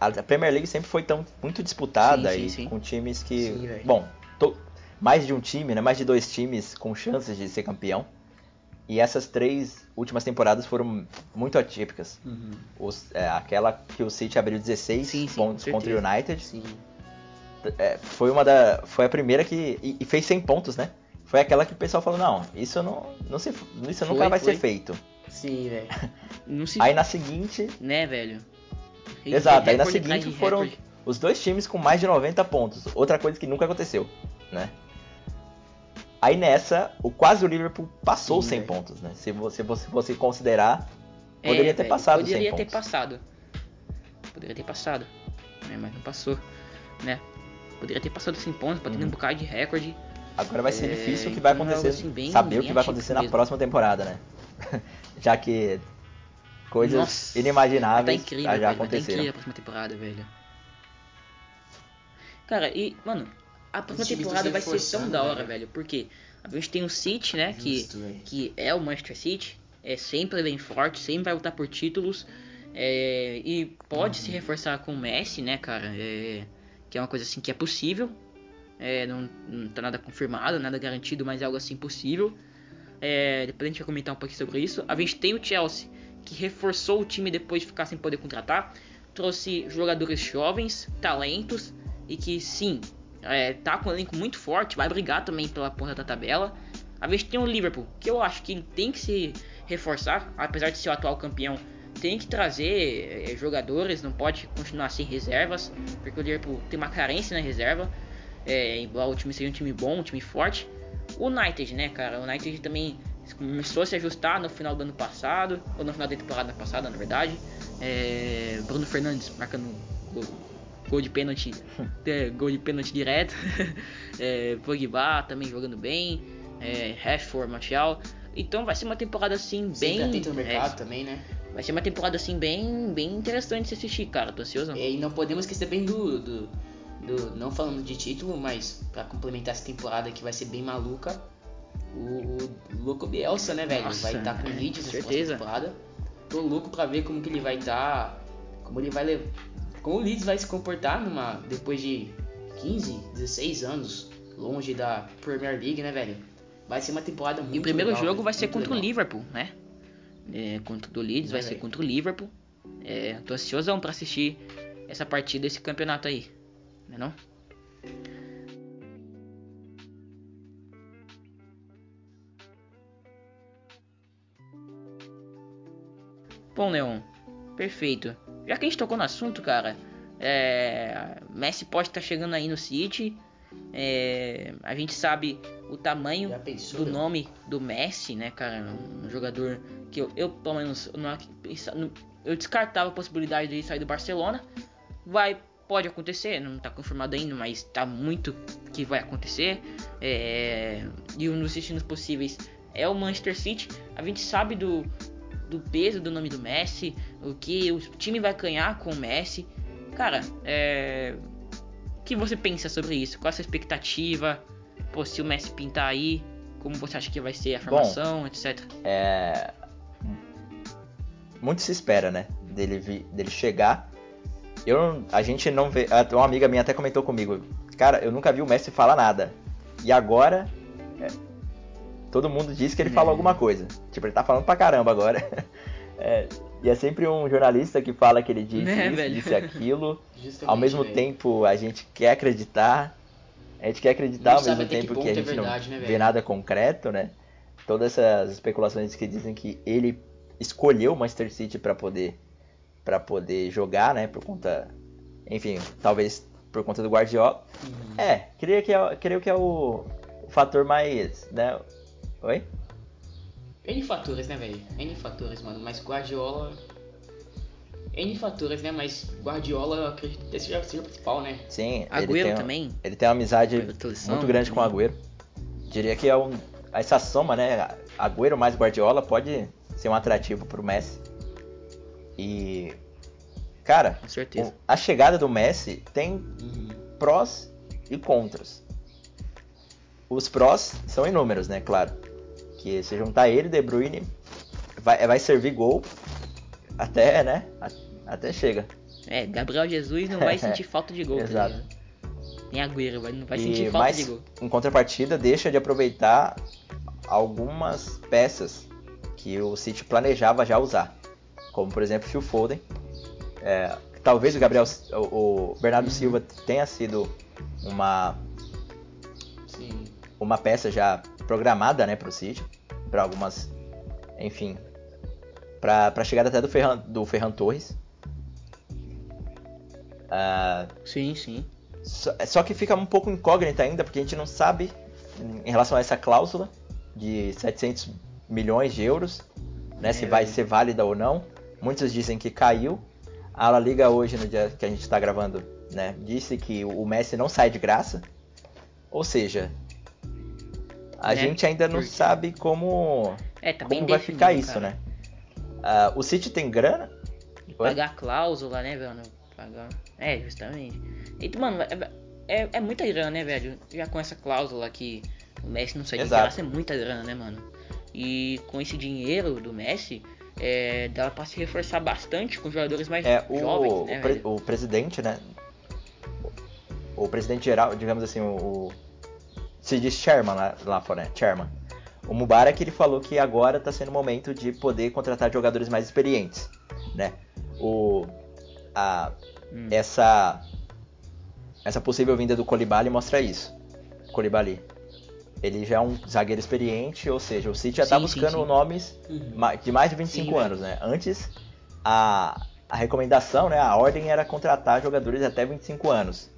A Premier League sempre foi tão muito disputada Sim, sim, e sim. com times que, bom, to- mais de um time, né? Mais de dois times com chances de ser campeão. E essas três últimas temporadas foram muito atípicas. Uhum. Os- é, aquela que o City abriu 16 Sim, sim, pontos contra o. United Sim. é, foi uma da foi a primeira que e, e fez 100 pontos, né? Foi aquela que o pessoal falou não, isso não, não se, isso nunca Foi, vai foi. ser feito. Sim, velho. Aí na seguinte, Né, velho? exato, aí na seguinte foram recorde. os dois times com mais de 90 pontos. Outra coisa que nunca aconteceu, né? Aí nessa, o quase o Liverpool passou Sim, 100 velho. pontos, né? Se você, você, você considerar, poderia É, ter passado os 100 Poderia ter pontos. passado. Poderia ter passado. né, mas não passou, né? Poderia ter passado 100 pontos, batendo Uhum. um bocado de recorde. Agora vai ser É, difícil o que vai então é algo acontecer, assim bem- saber o bem que vai acontecer na mesmo. próxima temporada, né? Já que coisas Nossa, inimagináveis tá incrível, já velho, vai tá aconteceram. incrível a próxima temporada, velho. Cara, e, mano, a próxima temporada vai se ser tão reforçando, da hora, velho. Porque a gente tem o City, né? Que, Justo, velho. que é o Manchester City. É sempre bem forte, sempre vai lutar por títulos. é, e pode se reforçar com o Messi, né, cara? É, que é uma coisa assim que é possível. É, não, não tá nada confirmado, nada garantido, mas é algo assim possível. É, depois a gente vai comentar um pouquinho sobre isso. A gente tem o Chelsea, que reforçou o time depois de ficar sem poder contratar. Trouxe jogadores jovens, talentos, e que sim, é, tá com um elenco muito forte, vai brigar também pela ponta da tabela. A gente tem o Liverpool, que eu acho que ele tem que se reforçar, apesar de ser o atual campeão. Tem que trazer é, jogadores, não pode continuar sem reservas, porque o Liverpool tem uma carência na reserva. É, embora o time seja um time bom, um time forte. O United, né, cara? O United também começou a se ajustar no final do ano passado, ou no final da temporada passada, na verdade. É, Bruno Fernandes marcando gol de pênalti, é, gol de pênalti direto. é, Pogba também jogando bem. É, Rashford, Martial. Então vai ser uma temporada assim bem. no mercado é, também, né? vai ser uma temporada assim bem, bem interessante de se assistir, cara. Tô ansioso. E não podemos esquecer bem do, do, do- Não falando de título, mas pra complementar essa temporada que vai ser bem maluca. O, o Louco Bielsa, né, velho? Nossa, vai estar com o é, Leeds nessa certeza. próxima temporada. Tô louco pra ver como que ele vai estar. como ele vai levar. Como o Leeds vai se comportar numa. depois de 15, 16 anos longe da Premier League, né, velho? Vai ser uma temporada muito E o primeiro legal, jogo vai ser contra o legal. Liverpool, né? É, contra o Leeds, É, vai ser contra o Liverpool. É, tô ansiosão pra assistir essa partida, esse campeonato aí. Né não? Bom, Leon, perfeito. Já que a gente tocou no assunto, cara, é, Messi pode estar chegando aí no City. É, a gente sabe o tamanho pensou, do nome do Messi, né, cara? Um jogador que eu, eu pelo menos, eu não, eu descartava a possibilidade de sair do Barcelona. Vai, pode acontecer, não tá confirmado ainda, mas tá muito que vai acontecer. É, e um dos destinos possíveis é o Manchester City. A gente sabe do, do peso do nome do Messi, o que o time vai ganhar com o Messi. Cara, é, o que você pensa sobre isso? Qual a sua expectativa? Pô, se o Messi pintar aí, como você acha que vai ser a formação, etc. É, muito se espera, né? Dele, vi- dele chegar. Eu, a gente não vê. Uma amiga minha até comentou comigo. Cara, eu nunca vi o Messi falar nada. E agora. Todo mundo diz que ele fala É. alguma coisa. Tipo, ele tá falando pra caramba agora. É, e é sempre um jornalista que fala que ele disse Né, isso, velho? disse aquilo. Justamente, Ao mesmo velho. tempo, a gente quer acreditar. A gente quer acreditar ao mesmo até que tempo que, a é gente verdade, né, não vê velho? nada concreto, né? Todas essas especulações que dizem que ele escolheu o Manchester City para poder para poder jogar, né, por conta, enfim, talvez por conta do Guardiola. Uhum. É, creio que é, creio que é o, o fator mais, né? Oi? N fatores, né, velho? N fatores, mano. Mas Guardiola. N fatores, né? Mas Guardiola eu acredito que seja, seja o principal, né? Sim, Agüero ele tem, também. Ele tem uma amizade muito grande com o também. Agüero. Diria que é um, essa soma, né? Agüero mais Guardiola pode ser um atrativo pro Messi. E cara, Com certeza. o- a chegada do Messi tem Uhum. prós e contras. Os prós são inúmeros, né? Claro. Que se juntar ele, De Bruyne, vai, vai servir gol até, né? Até chega. É, Gabriel Jesus não vai sentir falta de gol. tá Exato. Tem Agüero, não vai E sentir falta mais, de gol. em contrapartida, deixa de aproveitar algumas peças que o City planejava já usar. Como, por exemplo, Phil Foden. É, talvez o Gabriel, o, o Bernardo Uhum. Silva tenha sido uma, Sim. uma peça já programada né, para o City. Para algumas. Enfim. Para a chegada até do Ferran, do Ferran Torres. Ah, Sim, sim. Só, só que fica um pouco incógnita ainda, porque a gente não sabe em relação a essa cláusula de 700 milhões de euros, né, É, se vai velho. ser válida ou não. Muitos dizem que caiu. A La Liga hoje, no dia que a gente está gravando, né, disse que o Messi não sai de graça. Ou seja, a Né, gente ainda não porque- sabe como, É, tá bem como vai definido, ficar isso, cara. né? Ah, o City tem grana? Pagar a cláusula, né, velho? Pagar. É, justamente. E, mano, é, é, é muita grana, né, velho? Já com essa cláusula que o Messi não sai de graça, é muita grana, né, mano? E com esse dinheiro do Messi, é, dá pra se reforçar bastante com jogadores mais É, o, jovens, né, o, pre- o presidente, né? O, presidente geral, digamos assim, o- se diz chairman lá, lá fora, né? Chairman. O Mubarak ele falou que agora está sendo o momento de poder contratar jogadores mais experientes, né? O a Hum. essa essa possível vinda do Colibali mostra isso. Colibali. Ele já é um zagueiro experiente, ou seja, o City já está Sim, sim, buscando sim. nomes Uhum. de mais de 25 Sim, velho. anos, né? Antes, a, a recomendação, né, a ordem era contratar jogadores até 25 anos.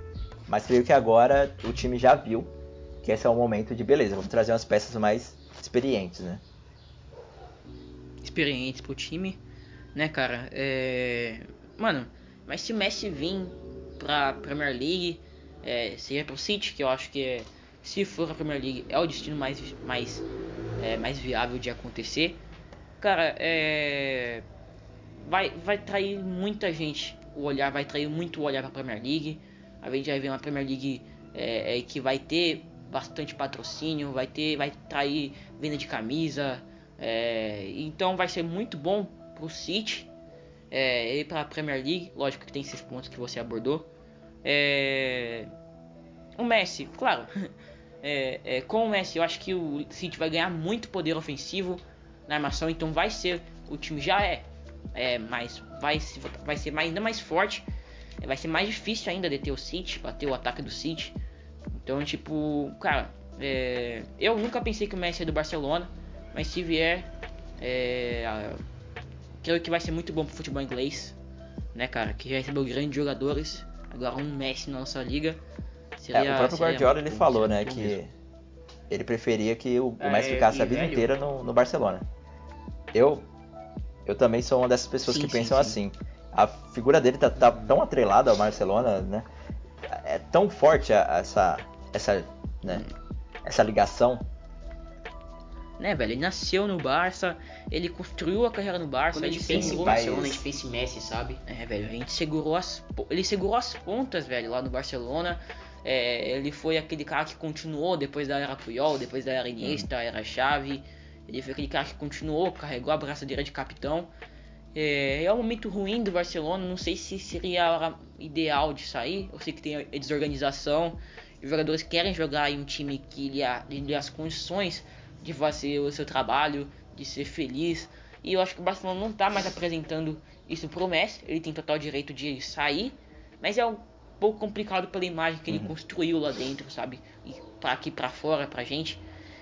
Mas creio que agora o time já viu que esse é o momento de, beleza, vamos trazer umas peças mais experientes, né? experientes pro time, né, cara? É... Mano, mas se o Messi vir pra Premier League, é, seria pro City, que eu acho que é, se for a Premier League, é o destino mais, mais é, mais viável de acontecer. Cara, é, vai, vai trair muita gente o olhar, vai trair muito o olhar para a Premier League. A gente vai ver uma Premier League é, é, que vai ter bastante patrocínio, vai ter, vai trair venda de camisa. É, então vai ser muito bom pro City é, e para a Premier League. Lógico que tem esses pontos que você abordou. É, o Messi, claro. É, é, com o Messi, eu acho que o City vai ganhar muito poder ofensivo na armação, então vai ser o time já é, é mas vai, vai ser mais, ainda mais forte, vai ser mais difícil ainda de ter o City, bater o ataque do City. Então, tipo, cara, é, eu nunca pensei que o Messi é do Barcelona, mas se vier, é, creio que vai ser muito bom pro futebol inglês, né, cara, que já recebeu grandes jogadores, agora um Messi na nossa liga. Seria, é, o próprio Guardiola ele falou, né, que mesmo. ele preferia que o, o Messi é, ficasse a vida velho. inteira no, no, Barcelona. Eu eu também sou uma dessas pessoas sim, que sim, pensam sim. assim. A figura dele tá, tá, tão atrelada ao Barcelona, né? É tão forte essa essa, né, essa ligação. Né, velho? Ele nasceu no Barça, ele construiu a carreira no Barça. Quando a gente pensa em Barcelona, a gente pensa em Messi, sabe? É, velho, a gente segurou as. Ele segurou as pontas, velho, lá no Barcelona. É, ele foi aquele cara que continuou depois da era Puyol, depois da era Iniesta, era Xavi. Ele foi aquele cara que continuou, carregou a braçadeira de capitão. É, é um momento ruim do Barcelona, não sei se seria a hora ideal de sair. Eu sei que tem a desorganização, os jogadores querem jogar em um time que lhe, lhe dê as condições de fazer o seu trabalho, de ser feliz. E eu acho que o Barcelona não está mais apresentando isso pro Messi. Ele tem total direito de sair, mas é um pouco complicado pela imagem que ele uhum. construiu lá dentro, sabe? E para aqui para fora, pra gente,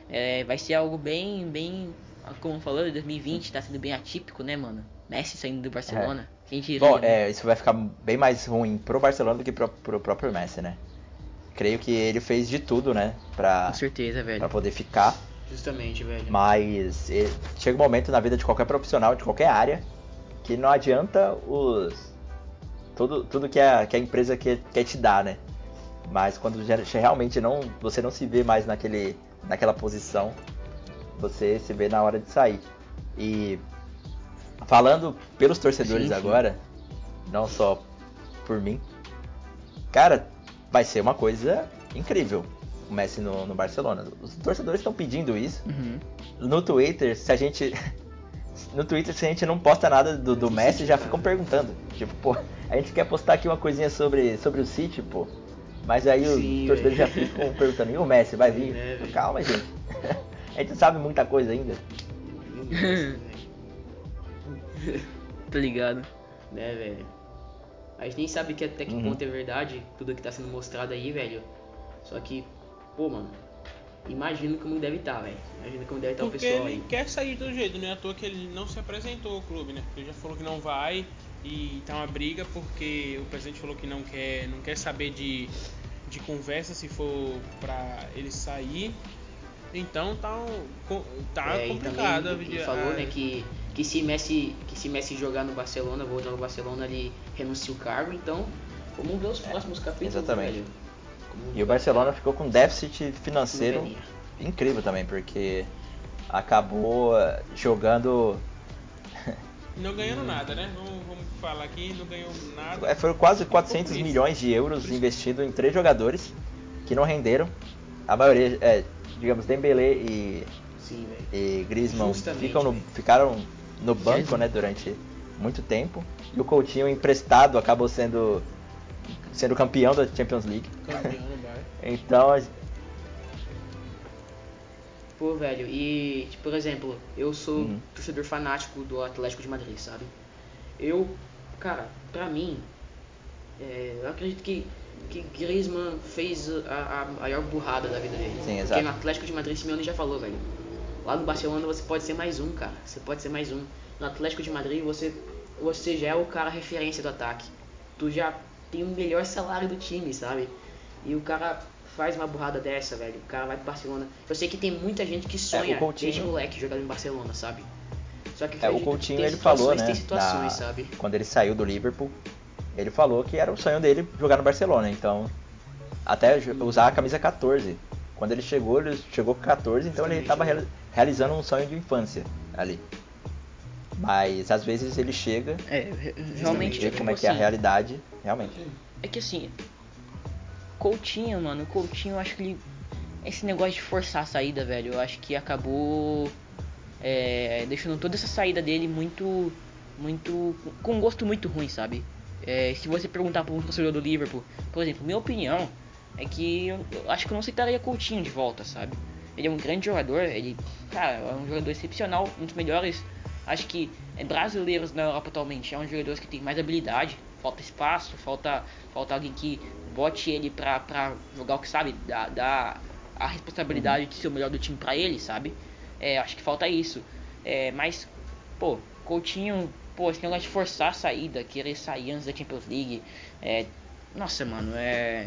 é, vai ser algo bem, bem, como falou, 2020 está sendo bem atípico, né, mano? Messi saindo do Barcelona. É. Quem diria, Bom, né? é, isso vai ficar bem mais ruim pro Barcelona do que pro, pro próprio Messi, né? Creio que ele fez de tudo, né? Pra, Com certeza, velho. Pra poder ficar. Justamente, velho. Mas ele, chega um momento na vida de qualquer profissional, de qualquer área, que não adianta os. Tudo, tudo que, a, que a empresa quer, quer te dar, né? Mas quando realmente não, você não se vê mais naquele, naquela posição, você se vê na hora de sair. E falando pelos torcedores sim, sim. agora, não só por mim, cara, vai ser uma coisa incrível o Messi no, no Barcelona. Os torcedores estão pedindo isso. Uhum. No Twitter, se a gente. No Twitter, se a gente não posta nada do, do Messi, já ficam perguntando. Tipo, pô, a gente quer postar aqui uma coisinha sobre, sobre o City, pô. Mas aí Sim, os torcedores já ficam perguntando, e o Messi, vai vir? É, Calma, gente. a gente sabe muita coisa ainda. Tô ligado. Né, velho? A gente nem sabe que até que uhum. ponto é verdade tudo que tá sendo mostrado aí, velho. Só que, pô, mano, imagino como deve estar, tá, velho. Imagina como deve estar tá o pessoal ele aí. quer sair do jeito, não é à toa que ele não se apresentou ao clube, né? Ele já falou que não vai e tá uma briga porque o presidente falou que não quer, não quer saber de, de conversa se for pra ele sair. Então tá, tá é, complicado. Ele, ele falou, né, que que se Messi que se Messi jogar no Barcelona, voltar no Barcelona, ele renuncia o cargo. Então, vamos ver os é, próximos capítulos, exatamente. velho. E o Barcelona ficou com déficit financeiro incrível também, porque acabou eh, jogando não ganhando nada, né? Vamos, vamos, falar aqui, não ganhou nada. É, foram quase 400 milhões de euros investidos em três jogadores que não renderam. A maioria, é, digamos, Dembélé e, Sim, e Griezmann ficam no, ficaram no banco, né, durante muito tempo. E o Coutinho emprestado acabou sendo sendo campeão da Champions League. Campeão no então, Pô, velho, e, tipo, por exemplo, eu sou uhum. torcedor fanático do Atlético de Madrid, sabe? Eu, cara, pra mim, é, eu acredito que, que Griezmann fez a, a maior burrada da vida dele. Sim, exato. Porque no Atlético de Madrid, Simeone já falou, velho. Lá no Barcelona você pode ser mais um, cara. Você pode ser mais um. No Atlético de Madrid você, você já é o cara referência do ataque. Tu já tem o melhor salário do time, sabe? E o cara faz uma burrada dessa, velho. O cara vai pro Barcelona. Eu sei que tem muita gente que sonha é, Coutinho... desde moleque jogar em Barcelona, sabe? Só que é, o Coutinho ele falou, né? Situações, na... sabe? Quando ele saiu do Liverpool, ele falou que era o sonho dele jogar no Barcelona. Então, até usar a camisa 14 Quando ele chegou, ele chegou com 14, então ele estava real, realizando um sonho de infância ali. Mas às vezes ele chega. É, realmente. Vê tipo como é que é a assim, realidade. Realmente. É que assim, Coutinho, mano, Coutinho, eu acho que ele. Esse negócio de forçar a saída, velho, eu acho que acabou é, deixando toda essa saída dele muito. muito. com um gosto muito ruim, sabe? É, se você perguntar para um torcedor do Liverpool, por exemplo, minha opinião é que eu, eu acho que eu não aceitaria Coutinho de volta, sabe? Ele é um grande jogador, ele, cara, é um jogador excepcional, um dos melhores, acho que é, brasileiros na Europa atualmente. É um jogador que tem mais habilidade, falta espaço, falta, falta alguém que bote ele pra, pra jogar o que sabe, dá a responsabilidade de ser o melhor do time pra ele, sabe? É, acho que falta isso. É, mas, pô, Coutinho, pô, esse negócio de forçar a saída, querer sair antes da Champions League, é, nossa, mano, é,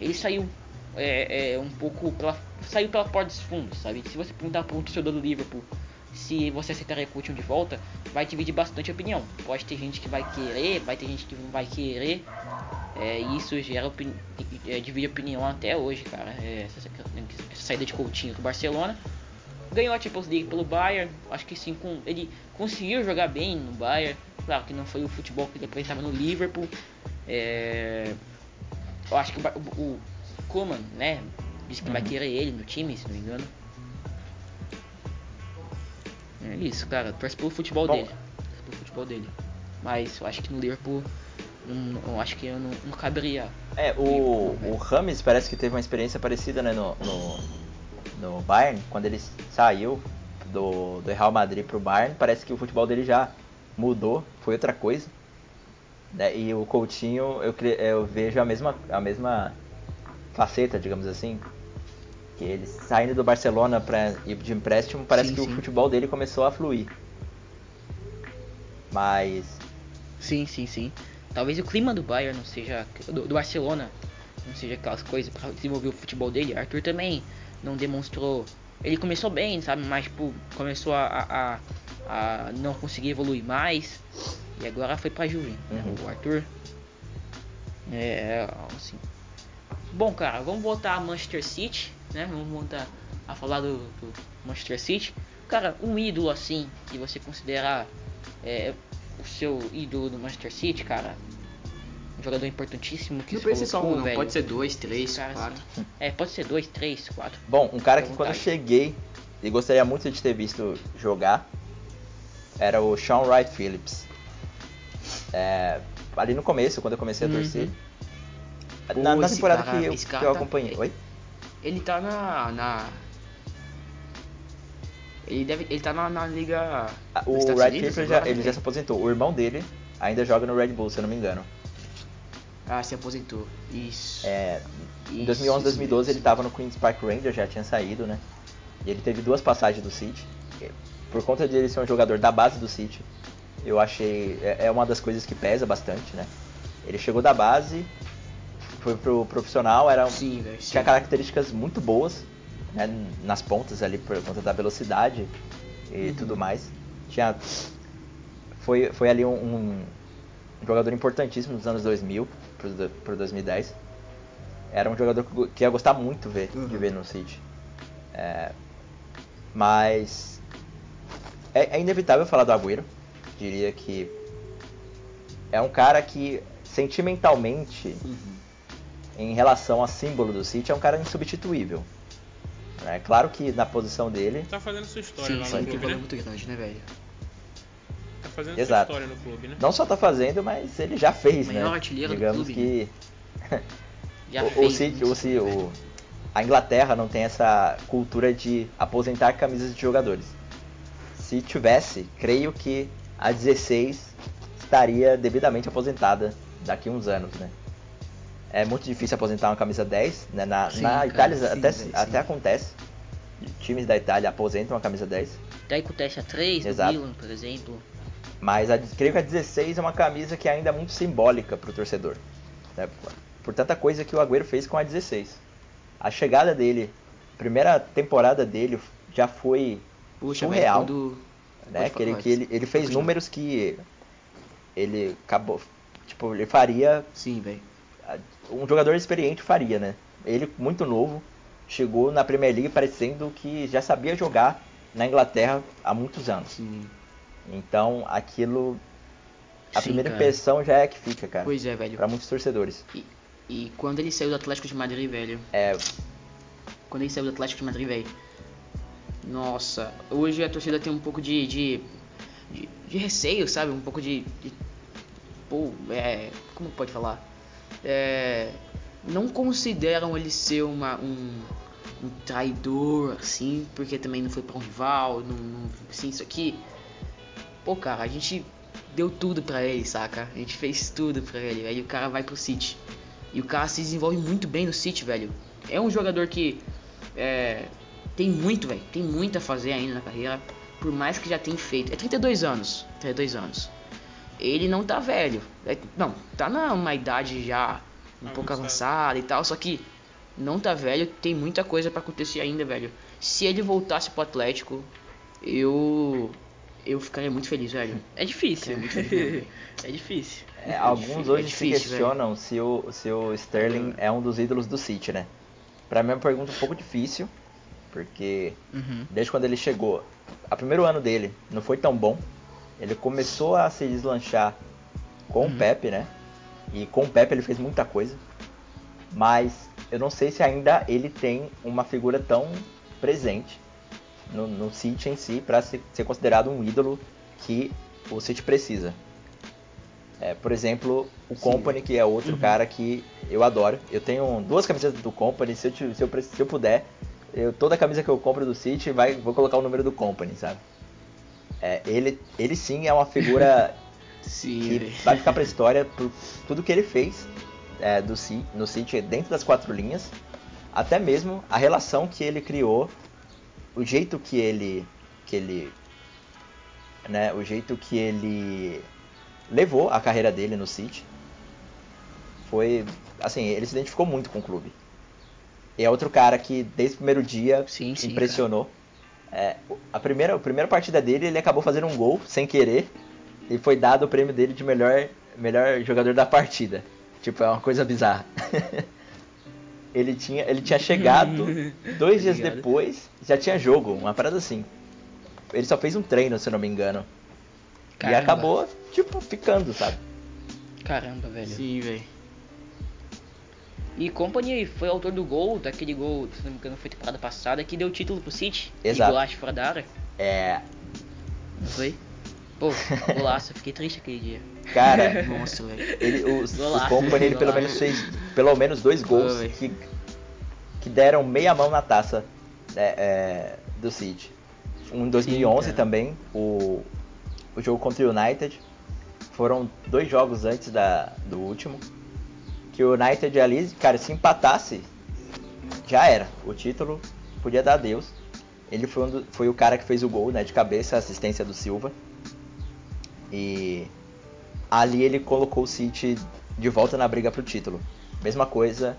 ele saiu é, é, um pouco pela, saiu pela porta dos fundos, sabe? Se você perguntar para um torcedor do Liverpool se você aceitaria Coutinho de volta, vai dividir bastante opinião. Pode ter gente que vai querer, vai ter gente que não vai querer. É, isso gera opini é, divide opinião até hoje, cara. É, essa, essa, saída de Coutinho do Barcelona. Ganhou a Champions League pelo Bayern. Acho que sim, com, ele conseguiu jogar bem no Bayern. Claro que não foi o futebol que ele apresentava no Liverpool. É, eu acho que o, o, né? Disse que Uhum. vai querer ele no time, se não me engano. É isso, cara. Torce pelo futebol Bom. dele. Torce pelo futebol dele. Mas eu acho que no Liverpool. Eu acho que eu não, não caberia. É, o, o Rames parece que teve uma experiência parecida né, no, no, no Bayern, quando ele saiu do, do Real Madrid pro Bayern, parece que o futebol dele já mudou, foi outra coisa. Né, e o Coutinho, eu, eu vejo a mesma, a mesma faceta, digamos assim. Que ele saindo do Barcelona pra ir de empréstimo, parece Sim, que sim. o futebol dele começou a fluir. Mas Sim, sim, sim. Talvez o clima do Bayern não seja. Do, do Barcelona não seja aquelas coisas pra desenvolver o futebol dele. Arthur também não demonstrou. Ele começou bem, sabe? Mas tipo, começou a, a, a- a não conseguir evoluir mais. E agora foi pra Juve. né? Uhum. O Arthur. É, assim. Bom, cara, vamos voltar a Manchester City, né? Vamos voltar a falar do, do Manchester City. Cara, um ídolo assim que você considera é, o seu ídolo do Manchester City, cara. Um jogador importantíssimo que Não precisa ser só um, não. velho. Pode ser dois, três, cara, quatro. assim, é, pode ser dois, três, quatro. Bom, um cara que à quando eu vontade. cheguei e gostaria muito de ter visto jogar era o Sean Wright Phillips. É, ali no começo, quando eu comecei a Uhum. torcer. Na, na temporada que, eu, que eu acompanhei. Oi? Ele tá na. na... Ele deve. Ele tá na, na liga. Ah, O Unidos Phillips já, ele já se aposentou. O irmão dele ainda joga no Red Bull, se eu não me engano. Ah, se aposentou. Isso. É, em Isso, 2011, isso 2012 ele estava no Queen's Park Rangers, já tinha saído, né? E ele teve duas passagens do City. Por conta de ele ser um jogador da base do City, eu achei é é uma das coisas que pesa bastante, né? Ele chegou da base, foi pro profissional, era Sim, velho. sim. tinha características muito boas né, nas pontas ali por conta da velocidade e Uhum. tudo mais. Tinha foi, foi ali um, um jogador importantíssimo nos anos 2000 pro, pro 2010. Era um jogador que que ia gostar muito ver, de Uhum. ver no City. É, mas é, é inevitável falar do Agüero. Diria que é um cara que sentimentalmente Uhum. Em relação a símbolo do City, é um cara insubstituível. É claro que na posição dele, Tá fazendo sua história Sim, lá no tem um clube, valor né? muito grande, né, velho? Tá fazendo Exato. sua história no clube, né? não só tá fazendo, mas ele já fez, Maior né? artilheiro do Digamos clube, que Já o, o fez City, muito, o, o- a Inglaterra não tem essa cultura de aposentar camisas de jogadores. Se tivesse, creio que a 16 estaria devidamente aposentada daqui a uns anos, né? É muito difícil aposentar uma camisa 10, né? Na, Sim, na Itália sim, até, velho, até sim. acontece. Times da Itália aposentam a camisa 10. Daí acontece a 3 do Exato. Milan, por exemplo. Mas a, creio que a 16 é uma camisa que ainda é muito simbólica pro torcedor. né? Por tanta coisa que o Agüero fez com a 16. A chegada dele, primeira temporada dele já foi Puxa, surreal. quando. né? Que ele, que ele, ele fez números que ele acabou. Tipo, ele faria. Sim, velho. Um jogador experiente faria, né? Ele muito novo, chegou na Premier League parecendo que já sabia jogar na Inglaterra há muitos anos. Sim. Então, aquilo. A Sim, primeira cara. impressão já é que fica, cara. Pois é, velho. Pra muitos torcedores. E, e quando ele saiu do Atlético de Madrid, velho. É, Quando ele saiu do Atlético de Madrid, velho. Nossa, hoje a torcida tem um pouco de. de, de, de receio, sabe? Um pouco de. de pô, é. Como pode falar? É. Não consideram ele ser uma, um, um traidor, assim, porque também não foi pra um rival, não, não. Assim, isso aqui. Pô, cara, a gente deu tudo pra ele, saca? A gente fez tudo pra ele, aí o cara vai pro City. E o cara se desenvolve muito bem no City, velho. É um jogador que é, tem muito, velho. Tem muito a fazer ainda na carreira. Por mais que já tenha feito. É 32 anos. 32 anos. Ele não tá velho. É- não, tá numa idade já um pouco avançada e tal. Só que não tá velho. Tem muita coisa pra acontecer ainda, velho. Se ele voltasse pro Atlético, eu. Eu ficaria muito feliz, velho. É difícil. É muito difícil, velho. é difícil. é, alguns hoje é se difícil, questionam se o, se o Sterling é um dos ídolos do City, né? Pra mim é uma pergunta um pouco difícil, porque Uhum. desde quando ele chegou, o primeiro ano dele não foi tão bom. Ele começou a se deslanchar com o Pepe, né? E com o Pepe ele fez muita coisa. Mas eu não sei se ainda ele tem uma figura tão presente no, no City em si para ser, ser considerado um ídolo que o City precisa. É, por exemplo, o Company, que é outro cara que eu adoro. Eu tenho duas camisetas do Company, se eu, se eu, se eu puder, eu, toda camisa que eu compro do City vai, vou colocar o número do Company, sabe? É, ele, ele sim é uma figura Sim, que velho. vai ficar pra história por tudo que ele fez é, do, no City dentro das quatro linhas, até mesmo a relação que ele criou, o jeito que ele que ele né, o jeito que ele levou a carreira dele no City foi assim, ele se identificou muito com o clube. E é outro cara que desde o primeiro dia Sim, sim, impressionou. É, a, primeira, a primeira partida dele, ele acabou fazendo um gol sem querer e foi dado o prêmio dele de melhor, melhor jogador da partida. Tipo, é uma coisa bizarra. ele, tinha, ele tinha chegado dois dias Obrigado. depois, já tinha jogo, uma parada assim. Ele só fez um treino, se eu não me engano. E Caramba. acabou, tipo, ficando, sabe? Caramba, velho. Sim, velho. E Company foi autor do gol, daquele gol, se não me engano, foi temporada passada, que deu o título pro City. Exato. Golaço fora da área. É. Não foi? Pô, golaço, fiquei triste aquele dia. Cara, Nossa, ele, os, Golaço, o Company ele pelo menos fez pelo menos dois gols que, que deram meia mão na taça né, é, do City. Um em 2011 cara. também, o, o jogo contra o United. Foram dois jogos antes da, do último. Que o United ali, cara, se empatasse, já era. O título podia dar adeus. Ele foi, um do- foi o cara que fez o gol, né, de cabeça, a assistência do Silva. E ali ele colocou o City de volta na briga pro título. Mesma coisa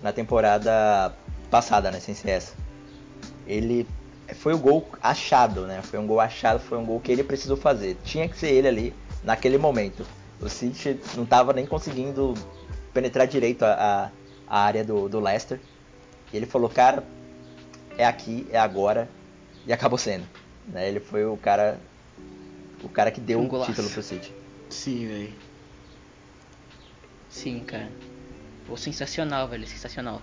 na temporada passada, né, sem ser essa. Ele foi o gol achado, né? Foi um gol achado, foi um gol que ele precisou fazer. Tinha que ser ele ali naquele momento. O City não estava nem conseguindo penetrar direito a, a, a área do, do Leicester. E ele falou, cara, é aqui, é agora. E acabou sendo. Né? Ele foi o cara o cara que deu Um o título pro City. Sim, velho. Sim, cara. Pô, sensacional, velho, sensacional.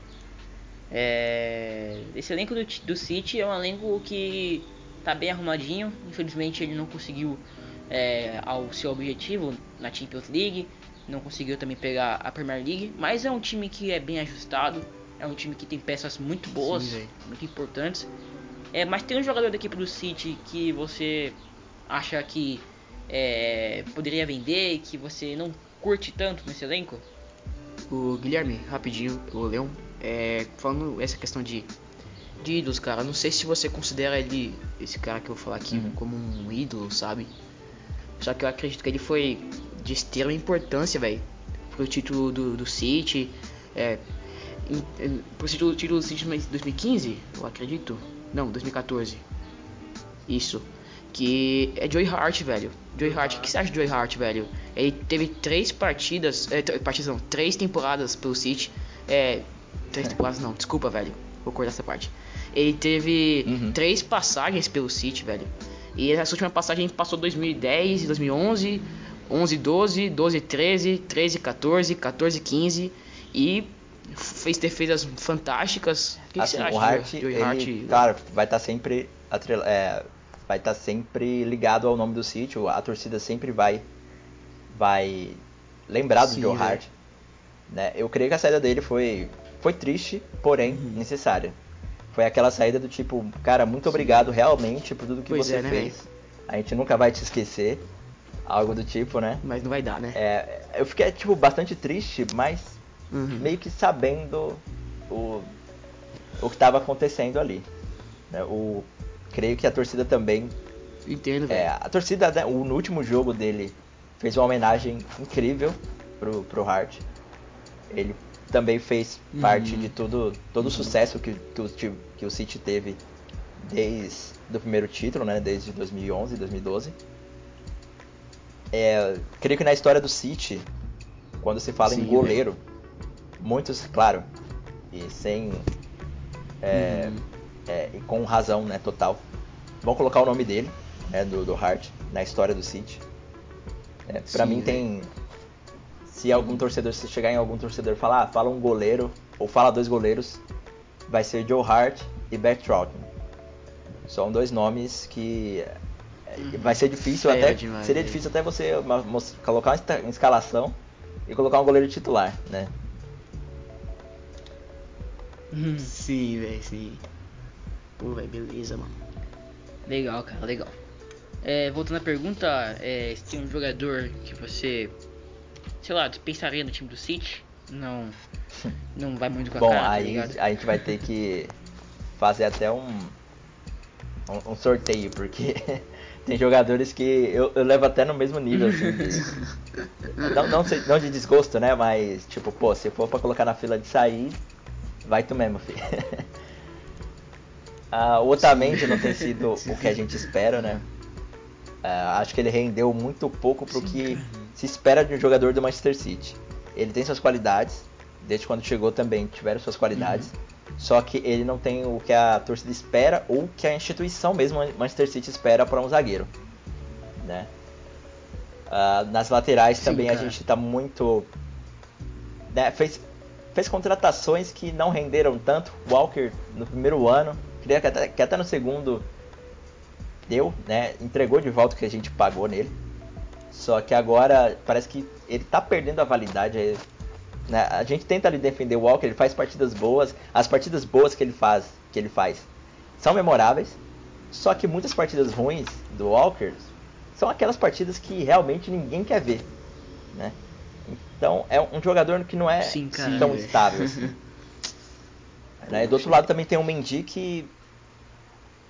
É... Esse elenco do, do City é um elenco que tá bem arrumadinho. Infelizmente ele não conseguiu é, ao seu objetivo na Champions League. Não conseguiu também pegar a Premier League. Mas é um time que é bem ajustado. É um time que tem peças muito boas, Sim, muito importantes. É, mas tem um jogador da equipe do City que você acha que é, poderia vender e que você não curte tanto nesse elenco? O Guilherme, rapidinho, o Leão, é, falando essa questão de, de ídolos, cara, não sei se você considera ele, esse cara que eu vou falar aqui, Uhum. como um ídolo, sabe? Só que eu acredito que ele foi de extrema importância, velho, pro título do, do City, é, em, em, pro título, título do City em 2015, eu acredito, não, 2014, isso, que é Joey Hart, velho. Joey Hart, o que você acha de Joey Hart, velho? Ele teve três partidas, é, partidas não, três temporadas pelo City. É, três temporadas não, desculpa, velho. vou cortar essa parte. Ele teve Uhum. três passagens pelo City, velho. E essa última passagem passou 2010, 2011, 11, 12, 12, 13, 13, 14, 14, 15 e fez defesas fantásticas. O que, que assim, você acha o Hart, de Joey ele, Hart? claro, vai estar sempre atrela- é, vai estar sempre ligado ao nome do sítio. A torcida sempre vai vai lembrar do Sim, Joe velho. Hart. Né? Eu creio que a saída dele foi foi triste, porém Uhum. necessária. Foi aquela saída do tipo, cara, muito obrigado realmente por tudo que Pois você é, né, fez. A gente nunca vai te esquecer. Algo do tipo, né? Mas não vai dar, né? É, eu fiquei, tipo, bastante triste, mas Uhum. meio que sabendo o, o que estava acontecendo ali. né? O, creio que a torcida também. Entendo, velho. É, a torcida, né, o, no último jogo dele, fez uma homenagem incrível pro, pro Hart. Ele também fez Uhum. parte de tudo, todo o sucesso que, que, o, que o City teve desde o primeiro título, né, desde 2011, 2012. É, creio que na história do City, quando se fala Sim, em goleiro, muitos, claro, e sem. É, Uhum. é, e com razão, né, total, vão colocar o nome dele, né, do, do Hart, na história do City. É, pra Sim, mim tem. Se algum torcedor, se chegar em algum torcedor e falar, ah, fala um goleiro, ou fala dois goleiros, vai ser Joe Hart e Beck Troughton. São dois nomes que é, vai ser difícil até demais, seria velho. difícil até você colocar uma escalação e colocar um goleiro titular, né? Uhum. Sim, velho, sim. Pô, velho, beleza, mano. Legal, cara, legal. É, voltando à pergunta, é, se tem um jogador que você, sei lá, dispensaria no time do City? Não, não vai muito com a Bom, cara, tá aí ligado? a gente vai ter que fazer até um, um, um sorteio, porque tem jogadores que eu, eu levo até no mesmo nível, assim, de, não, não, não de desgosto, né, mas tipo, pô, se for pra colocar na fila de sair, vai tu mesmo, filho. Ah, o Otamendi não tem sido o que a gente espera, né? Ah, acho que ele rendeu muito pouco pro que se espera de um jogador do Manchester City. Ele tem suas qualidades, desde quando chegou também tiveram suas qualidades, só que ele não tem o que a torcida espera ou que a instituição mesmo Manchester City espera para um zagueiro, né? Ah, nas laterais Sim, também a cara. gente tá muito né, fez fez contratações que não renderam tanto. Walker no primeiro ano, creio que até, que até no segundo deu, né? Entregou de volta o que a gente pagou nele. Só que agora parece que ele tá perdendo a validade. Né? A gente tenta ali defender o Walker, ele faz partidas boas. As partidas boas que ele faz, que ele faz são memoráveis. Só que muitas partidas ruins do Walker são aquelas partidas que realmente ninguém quer ver, né? Então é um jogador que não é Sim, tão estável assim. né? Do outro lado também tem o Mendy que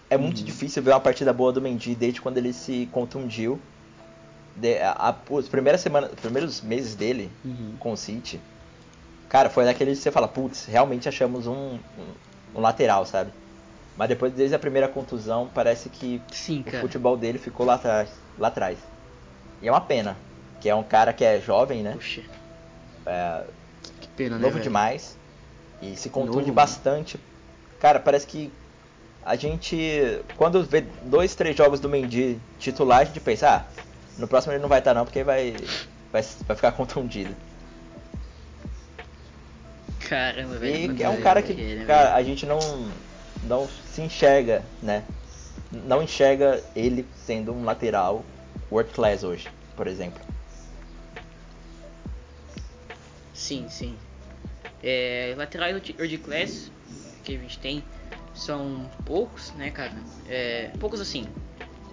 é muito Uhum. difícil ver uma partida boa do Mendy desde quando ele se contundiu. De, a, a, os primeiras semanas, os primeiros meses dele Uhum. com o City, cara, foi daquele que você fala, putz, realmente achamos um, um, um lateral, sabe? Mas depois, desde a primeira contusão, parece que Sim, o futebol dele ficou lá atrás, lá atrás. E é uma pena, que é um cara que é jovem, né? Puxa, É, que pena, né, novo demais e se contunde Novo, bastante. Cara, parece que a gente, quando vê dois, três jogos do Mendy titular, a gente pensa, ah, no próximo ele não vai estar não, porque vai, vai, vai ficar contundido. Caramba, velho. E é um cara que, né, cara, a gente não, não se enxerga, né? Não enxerga ele sendo um lateral world class hoje, por exemplo. Sim, sim. É, laterais de class que a gente tem são poucos, né, cara? É, poucos assim.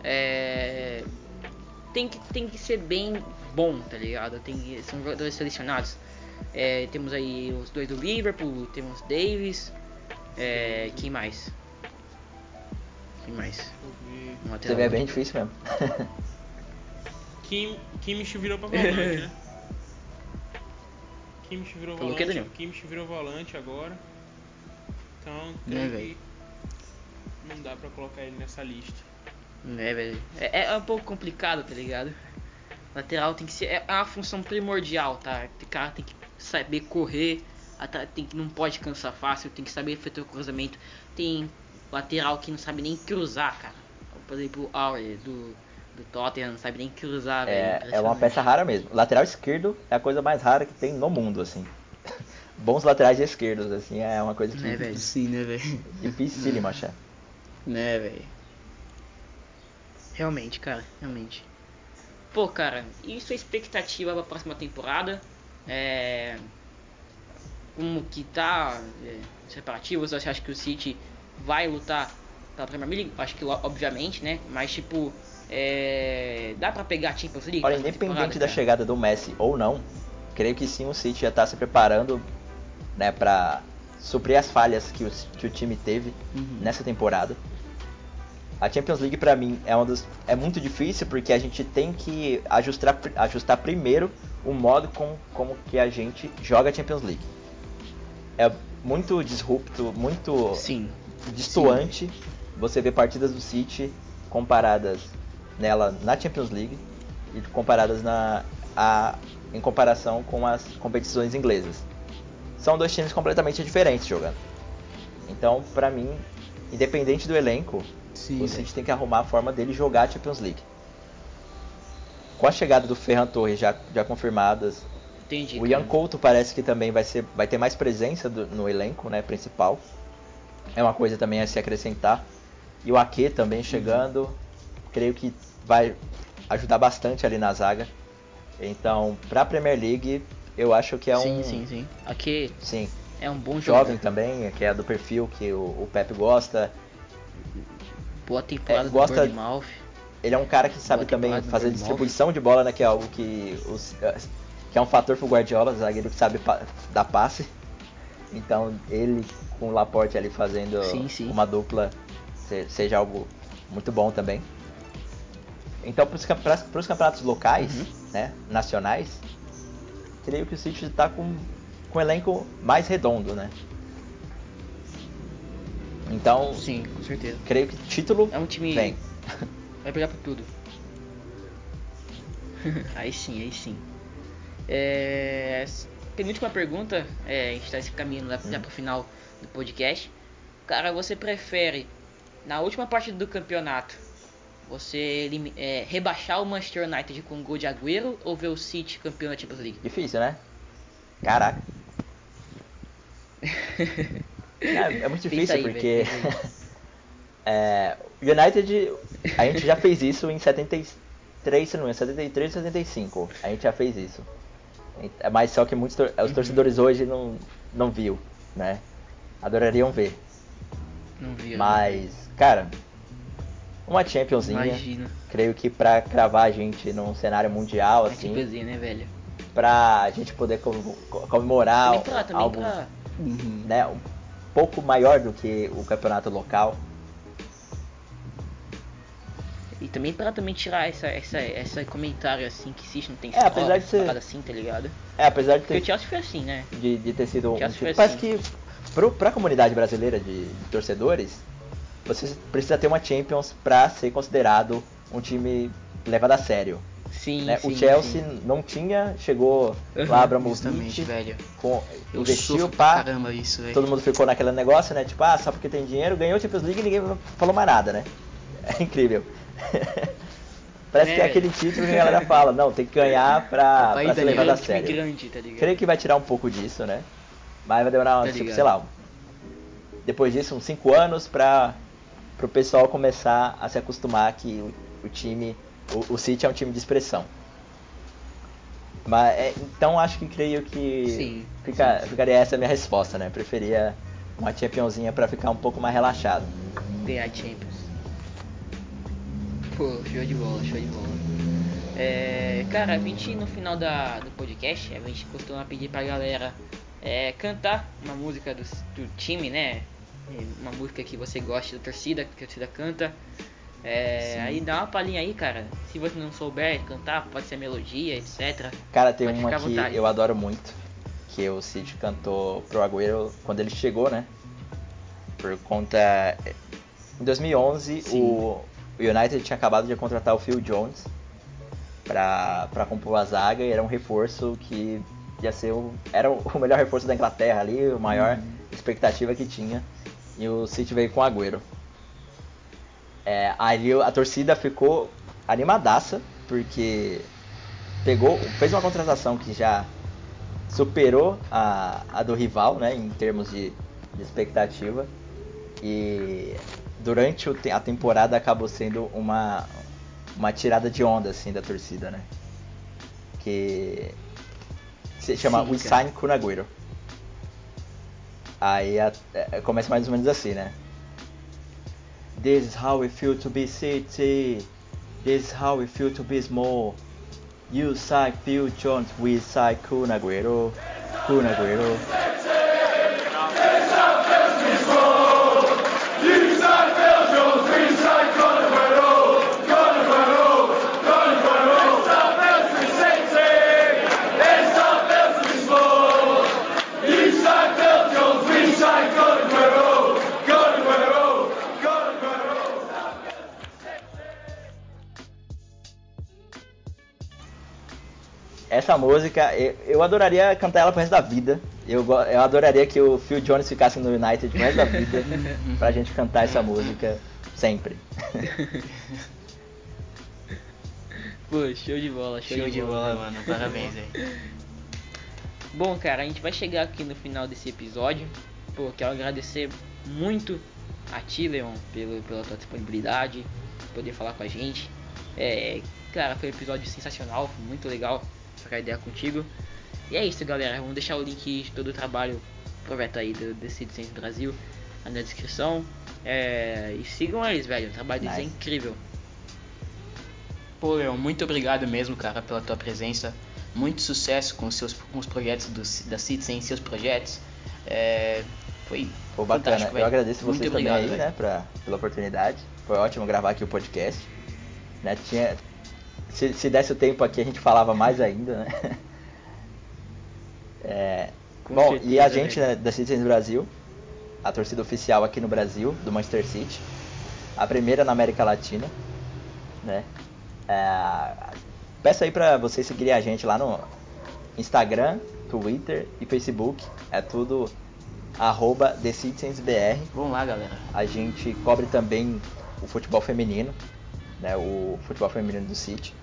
É, tem, que, tem que ser bem bom, tá ligado? Tem, são jogadores selecionados. É, temos aí os dois do Liverpool, temos Davis. É, quem mais? Quem mais? Um vê, é bem difícil mesmo. Kim, Kimmich virou pra volante, né? Kimmich virou Falou volante. Daniel? Kimmich virou volante agora. Então, Né, creio velho? que não dá pra colocar ele nessa lista. É, velho. É, é um pouco complicado, tá ligado? Lateral tem que ser. É uma função primordial, tá? O cara tem que saber correr, tem que não pode cansar fácil, tem que saber efetuar o cruzamento. Tem lateral que não sabe nem cruzar, cara. Por exemplo, o Aure do, do Tottenham não sabe nem cruzar, é, velho. É uma peça rara mesmo. Lateral esquerdo é a coisa mais rara que tem no mundo, assim. Bons laterais esquerdos, assim, é uma coisa que. Né, velho? Sim, né, velho? Dificílimo achar. Né, velho? Realmente, cara, realmente. Pô, cara, e sua expectativa pra próxima temporada? É. Como que tá é, separativo? Você acha que o City vai lutar pela Premier League? Acho que obviamente, né? Mas tipo, é... dá pra pegar a Champions League? Olha, independente da chegada do Messi ou não, creio que sim o City já tá se preparando, né, pra suprir as falhas que o, que o time teve uhum. nessa temporada. A Champions League para mim é, uma dos, é muito difícil porque a gente tem que ajustar, ajustar primeiro o modo com, como que a gente joga a Champions League. É muito disrupto, muito Sim. distoante Sim. você ver partidas do City comparadas nela na Champions League e comparadas na a, em comparação com as competições inglesas. São dois times completamente diferentes jogando. Então, para mim, independente do elenco, Sim, o City tem que arrumar a forma dele jogar a Champions League. Com a chegada do Ferran Torres já, já confirmadas, Entendi, o Ian Couto parece que também vai, ser, vai ter mais presença do, no elenco né, principal. É uma coisa também a se acrescentar. E o Ake também chegando, creio que vai ajudar bastante ali na zaga. Então, para a Premier League, eu acho que é sim, um. Sim, sim, sim. Ake sim. é um bom jovem também, que é do perfil que o, o Pep gosta boa temporada é, gosta, do Bournemouth. Ele é um cara que sabe também fazer distribuição de bola, né? Que é algo que, os, que é um fator pro Guardiola, zagueiro que sabe dar passe. Então ele com o Laporte ali fazendo sim, sim. uma dupla seja algo muito bom também. Então para os campeonatos locais, uhum. né, nacionais, creio que o City está com, com um elenco mais redondo, né? Então, sim, com certeza. Creio que título é um time vem. Vai pegar por tudo. aí sim, aí sim. É... Penúltima pergunta, é, a gente está se caminhando lá, hum. para o final do podcast. Cara, você prefere na última parte do campeonato você é, rebaixar o Manchester United com um gol de Agüero ou ver o City campeão da Champions League? Difícil, né? Caraca. É, é muito difícil aí, porque. é, United, a gente já fez isso em 73, se não é, 73 e 75. A gente já fez isso. É Mas só que muitos os torcedores hoje não, não viu, né? Adorariam ver. Não viu. Mas, cara, uma Championzinha. Imagina. Creio que pra cravar a gente num cenário mundial, assim. Championzinha, né, velho? Pra gente poder comemorar também pra, também algo, pra... né, pouco maior do que o campeonato local. E também para também tirar essa, essa, essa comentário assim que existe não tem é, apesar de ser assim, tá ligado? É, apesar de ter. Porque o Chelsea foi assim, né? De, de ter sido um. Tipo, parece assim. que pro, pra comunidade brasileira de, de torcedores, você precisa ter uma Champions pra ser considerado um time levado a sério. Sim, né? sim, O Chelsea sim. não tinha, chegou uhum, lá Abramovich, velho. Com, eu investiu pá, caramba isso, velho. todo mundo ficou naquele negócio, né? Tipo, ah, só porque tem dinheiro, ganhou a Champions League e ninguém falou mais nada, né? É incrível. Parece é, que é aquele título que a galera fala, não, tem que ganhar pra, pra ser levado a sério. Grande, tá ligado? Creio que vai tirar um pouco disso, né? Mas vai demorar, tá tipo, sei lá, depois disso, uns 5 anos pra, pro pessoal começar a se acostumar que o, o time, o, o City é um time de expressão. Mas, é, então acho que creio que sim, fica, sim, ficaria essa a minha resposta, né? Preferia uma Championzinha para ficar um pouco mais relaxado. Ganhar Champions. Pô, show de bola, show de bola. É, cara, a gente no final da, do podcast, a gente costuma pedir pra galera é, cantar uma música do, do time, né? Uma música que você gosta da torcida, que a torcida canta. É, aí dá uma palhinha aí, cara. Se você não souber cantar, pode ser melodia, etc. Cara, tem uma que eu adoro muito. Que o Cid cantou pro Agüero quando ele chegou, né? Por conta. Em 2011, o United tinha acabado de contratar o Phil Jones pra, pra compor a zaga e era um reforço que ia ser o, era o melhor reforço da Inglaterra ali, o maior uhum. expectativa que tinha. E o City veio com o Agüero. É, aí a torcida ficou animadaça, porque pegou, fez uma contratação que já superou a, a do rival, né, em termos de, de expectativa. E durante a temporada acabou sendo uma, uma tirada de onda assim da torcida, né? Que se chama Sim, We Sign Kun Aí a, a, começa mais ou menos assim, né? This is how we feel to be city. This is how we feel to be small. You sign Phil Jones, we Aguero. Kun Aguero. Essa música, eu, eu, adoraria cantar ela pro resto da vida. Eu, eu adoraria que o Phil Jones ficasse no United pro resto da vida pra gente cantar essa música sempre. Pô, show de bola, show, show de, de bola, bola mano. Parabéns aí. Bom, cara, a gente vai chegar aqui no final desse episódio. Pô, quero agradecer muito a ti, Leon, pelo, pela tua disponibilidade, poder falar com a gente. É, cara, foi um episódio sensacional, foi muito legal trocar ideia contigo. E é isso, galera. Vamos deixar o link de todo o trabalho projeto aí do The Citizens Brasil na descrição. É, e sigam eles, velho. O trabalho deles é nice. é incrível. Pô, Leon, muito obrigado mesmo, cara, pela tua presença. Muito sucesso com os seus com os projetos do, da Citizen, seus projetos. É, foi Pô, bacana. Eu agradeço vocês muito também obrigado, aí, né, pra, pela oportunidade. Foi ótimo gravar aqui o podcast. Né, tinha, se, se desse o tempo aqui a gente falava mais ainda, né? É, bom, e a gente né, da Citizens Brasil, a torcida oficial aqui no Brasil, do Manchester City, a primeira na América Latina, né? É, peço aí pra vocês seguirem a gente lá no Instagram, Twitter e Facebook, é tudo arroba TheCitizensBR. Vamos lá, galera. A gente cobre também o futebol feminino, né, o futebol feminino do City.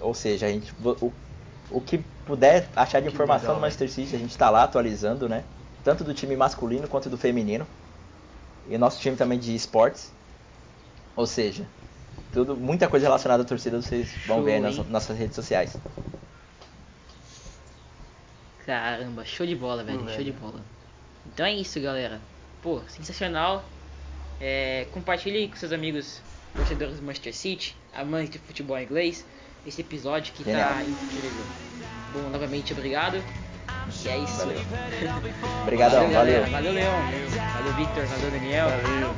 Ou seja, a gente, o, o que puder achar de que informação legal, do Manchester City, a gente está lá atualizando, né? Tanto do time masculino quanto do feminino. E o nosso time também de esportes. Ou seja, tudo, muita coisa relacionada à torcida vocês vão show, ver nas nossas redes sociais. Caramba, show de bola, velho. Hum, show velho. de bola. Então é isso, galera. Pô, sensacional. É, compartilhe com seus amigos torcedores do Manchester City, amantes de futebol inglês esse episódio que Genial. tá incrível. Bom, novamente obrigado. E é isso. Valeu. Obrigadão, valeu. Valeu, Leão. Valeu, Victor. Valeu, Daniel. Valeu.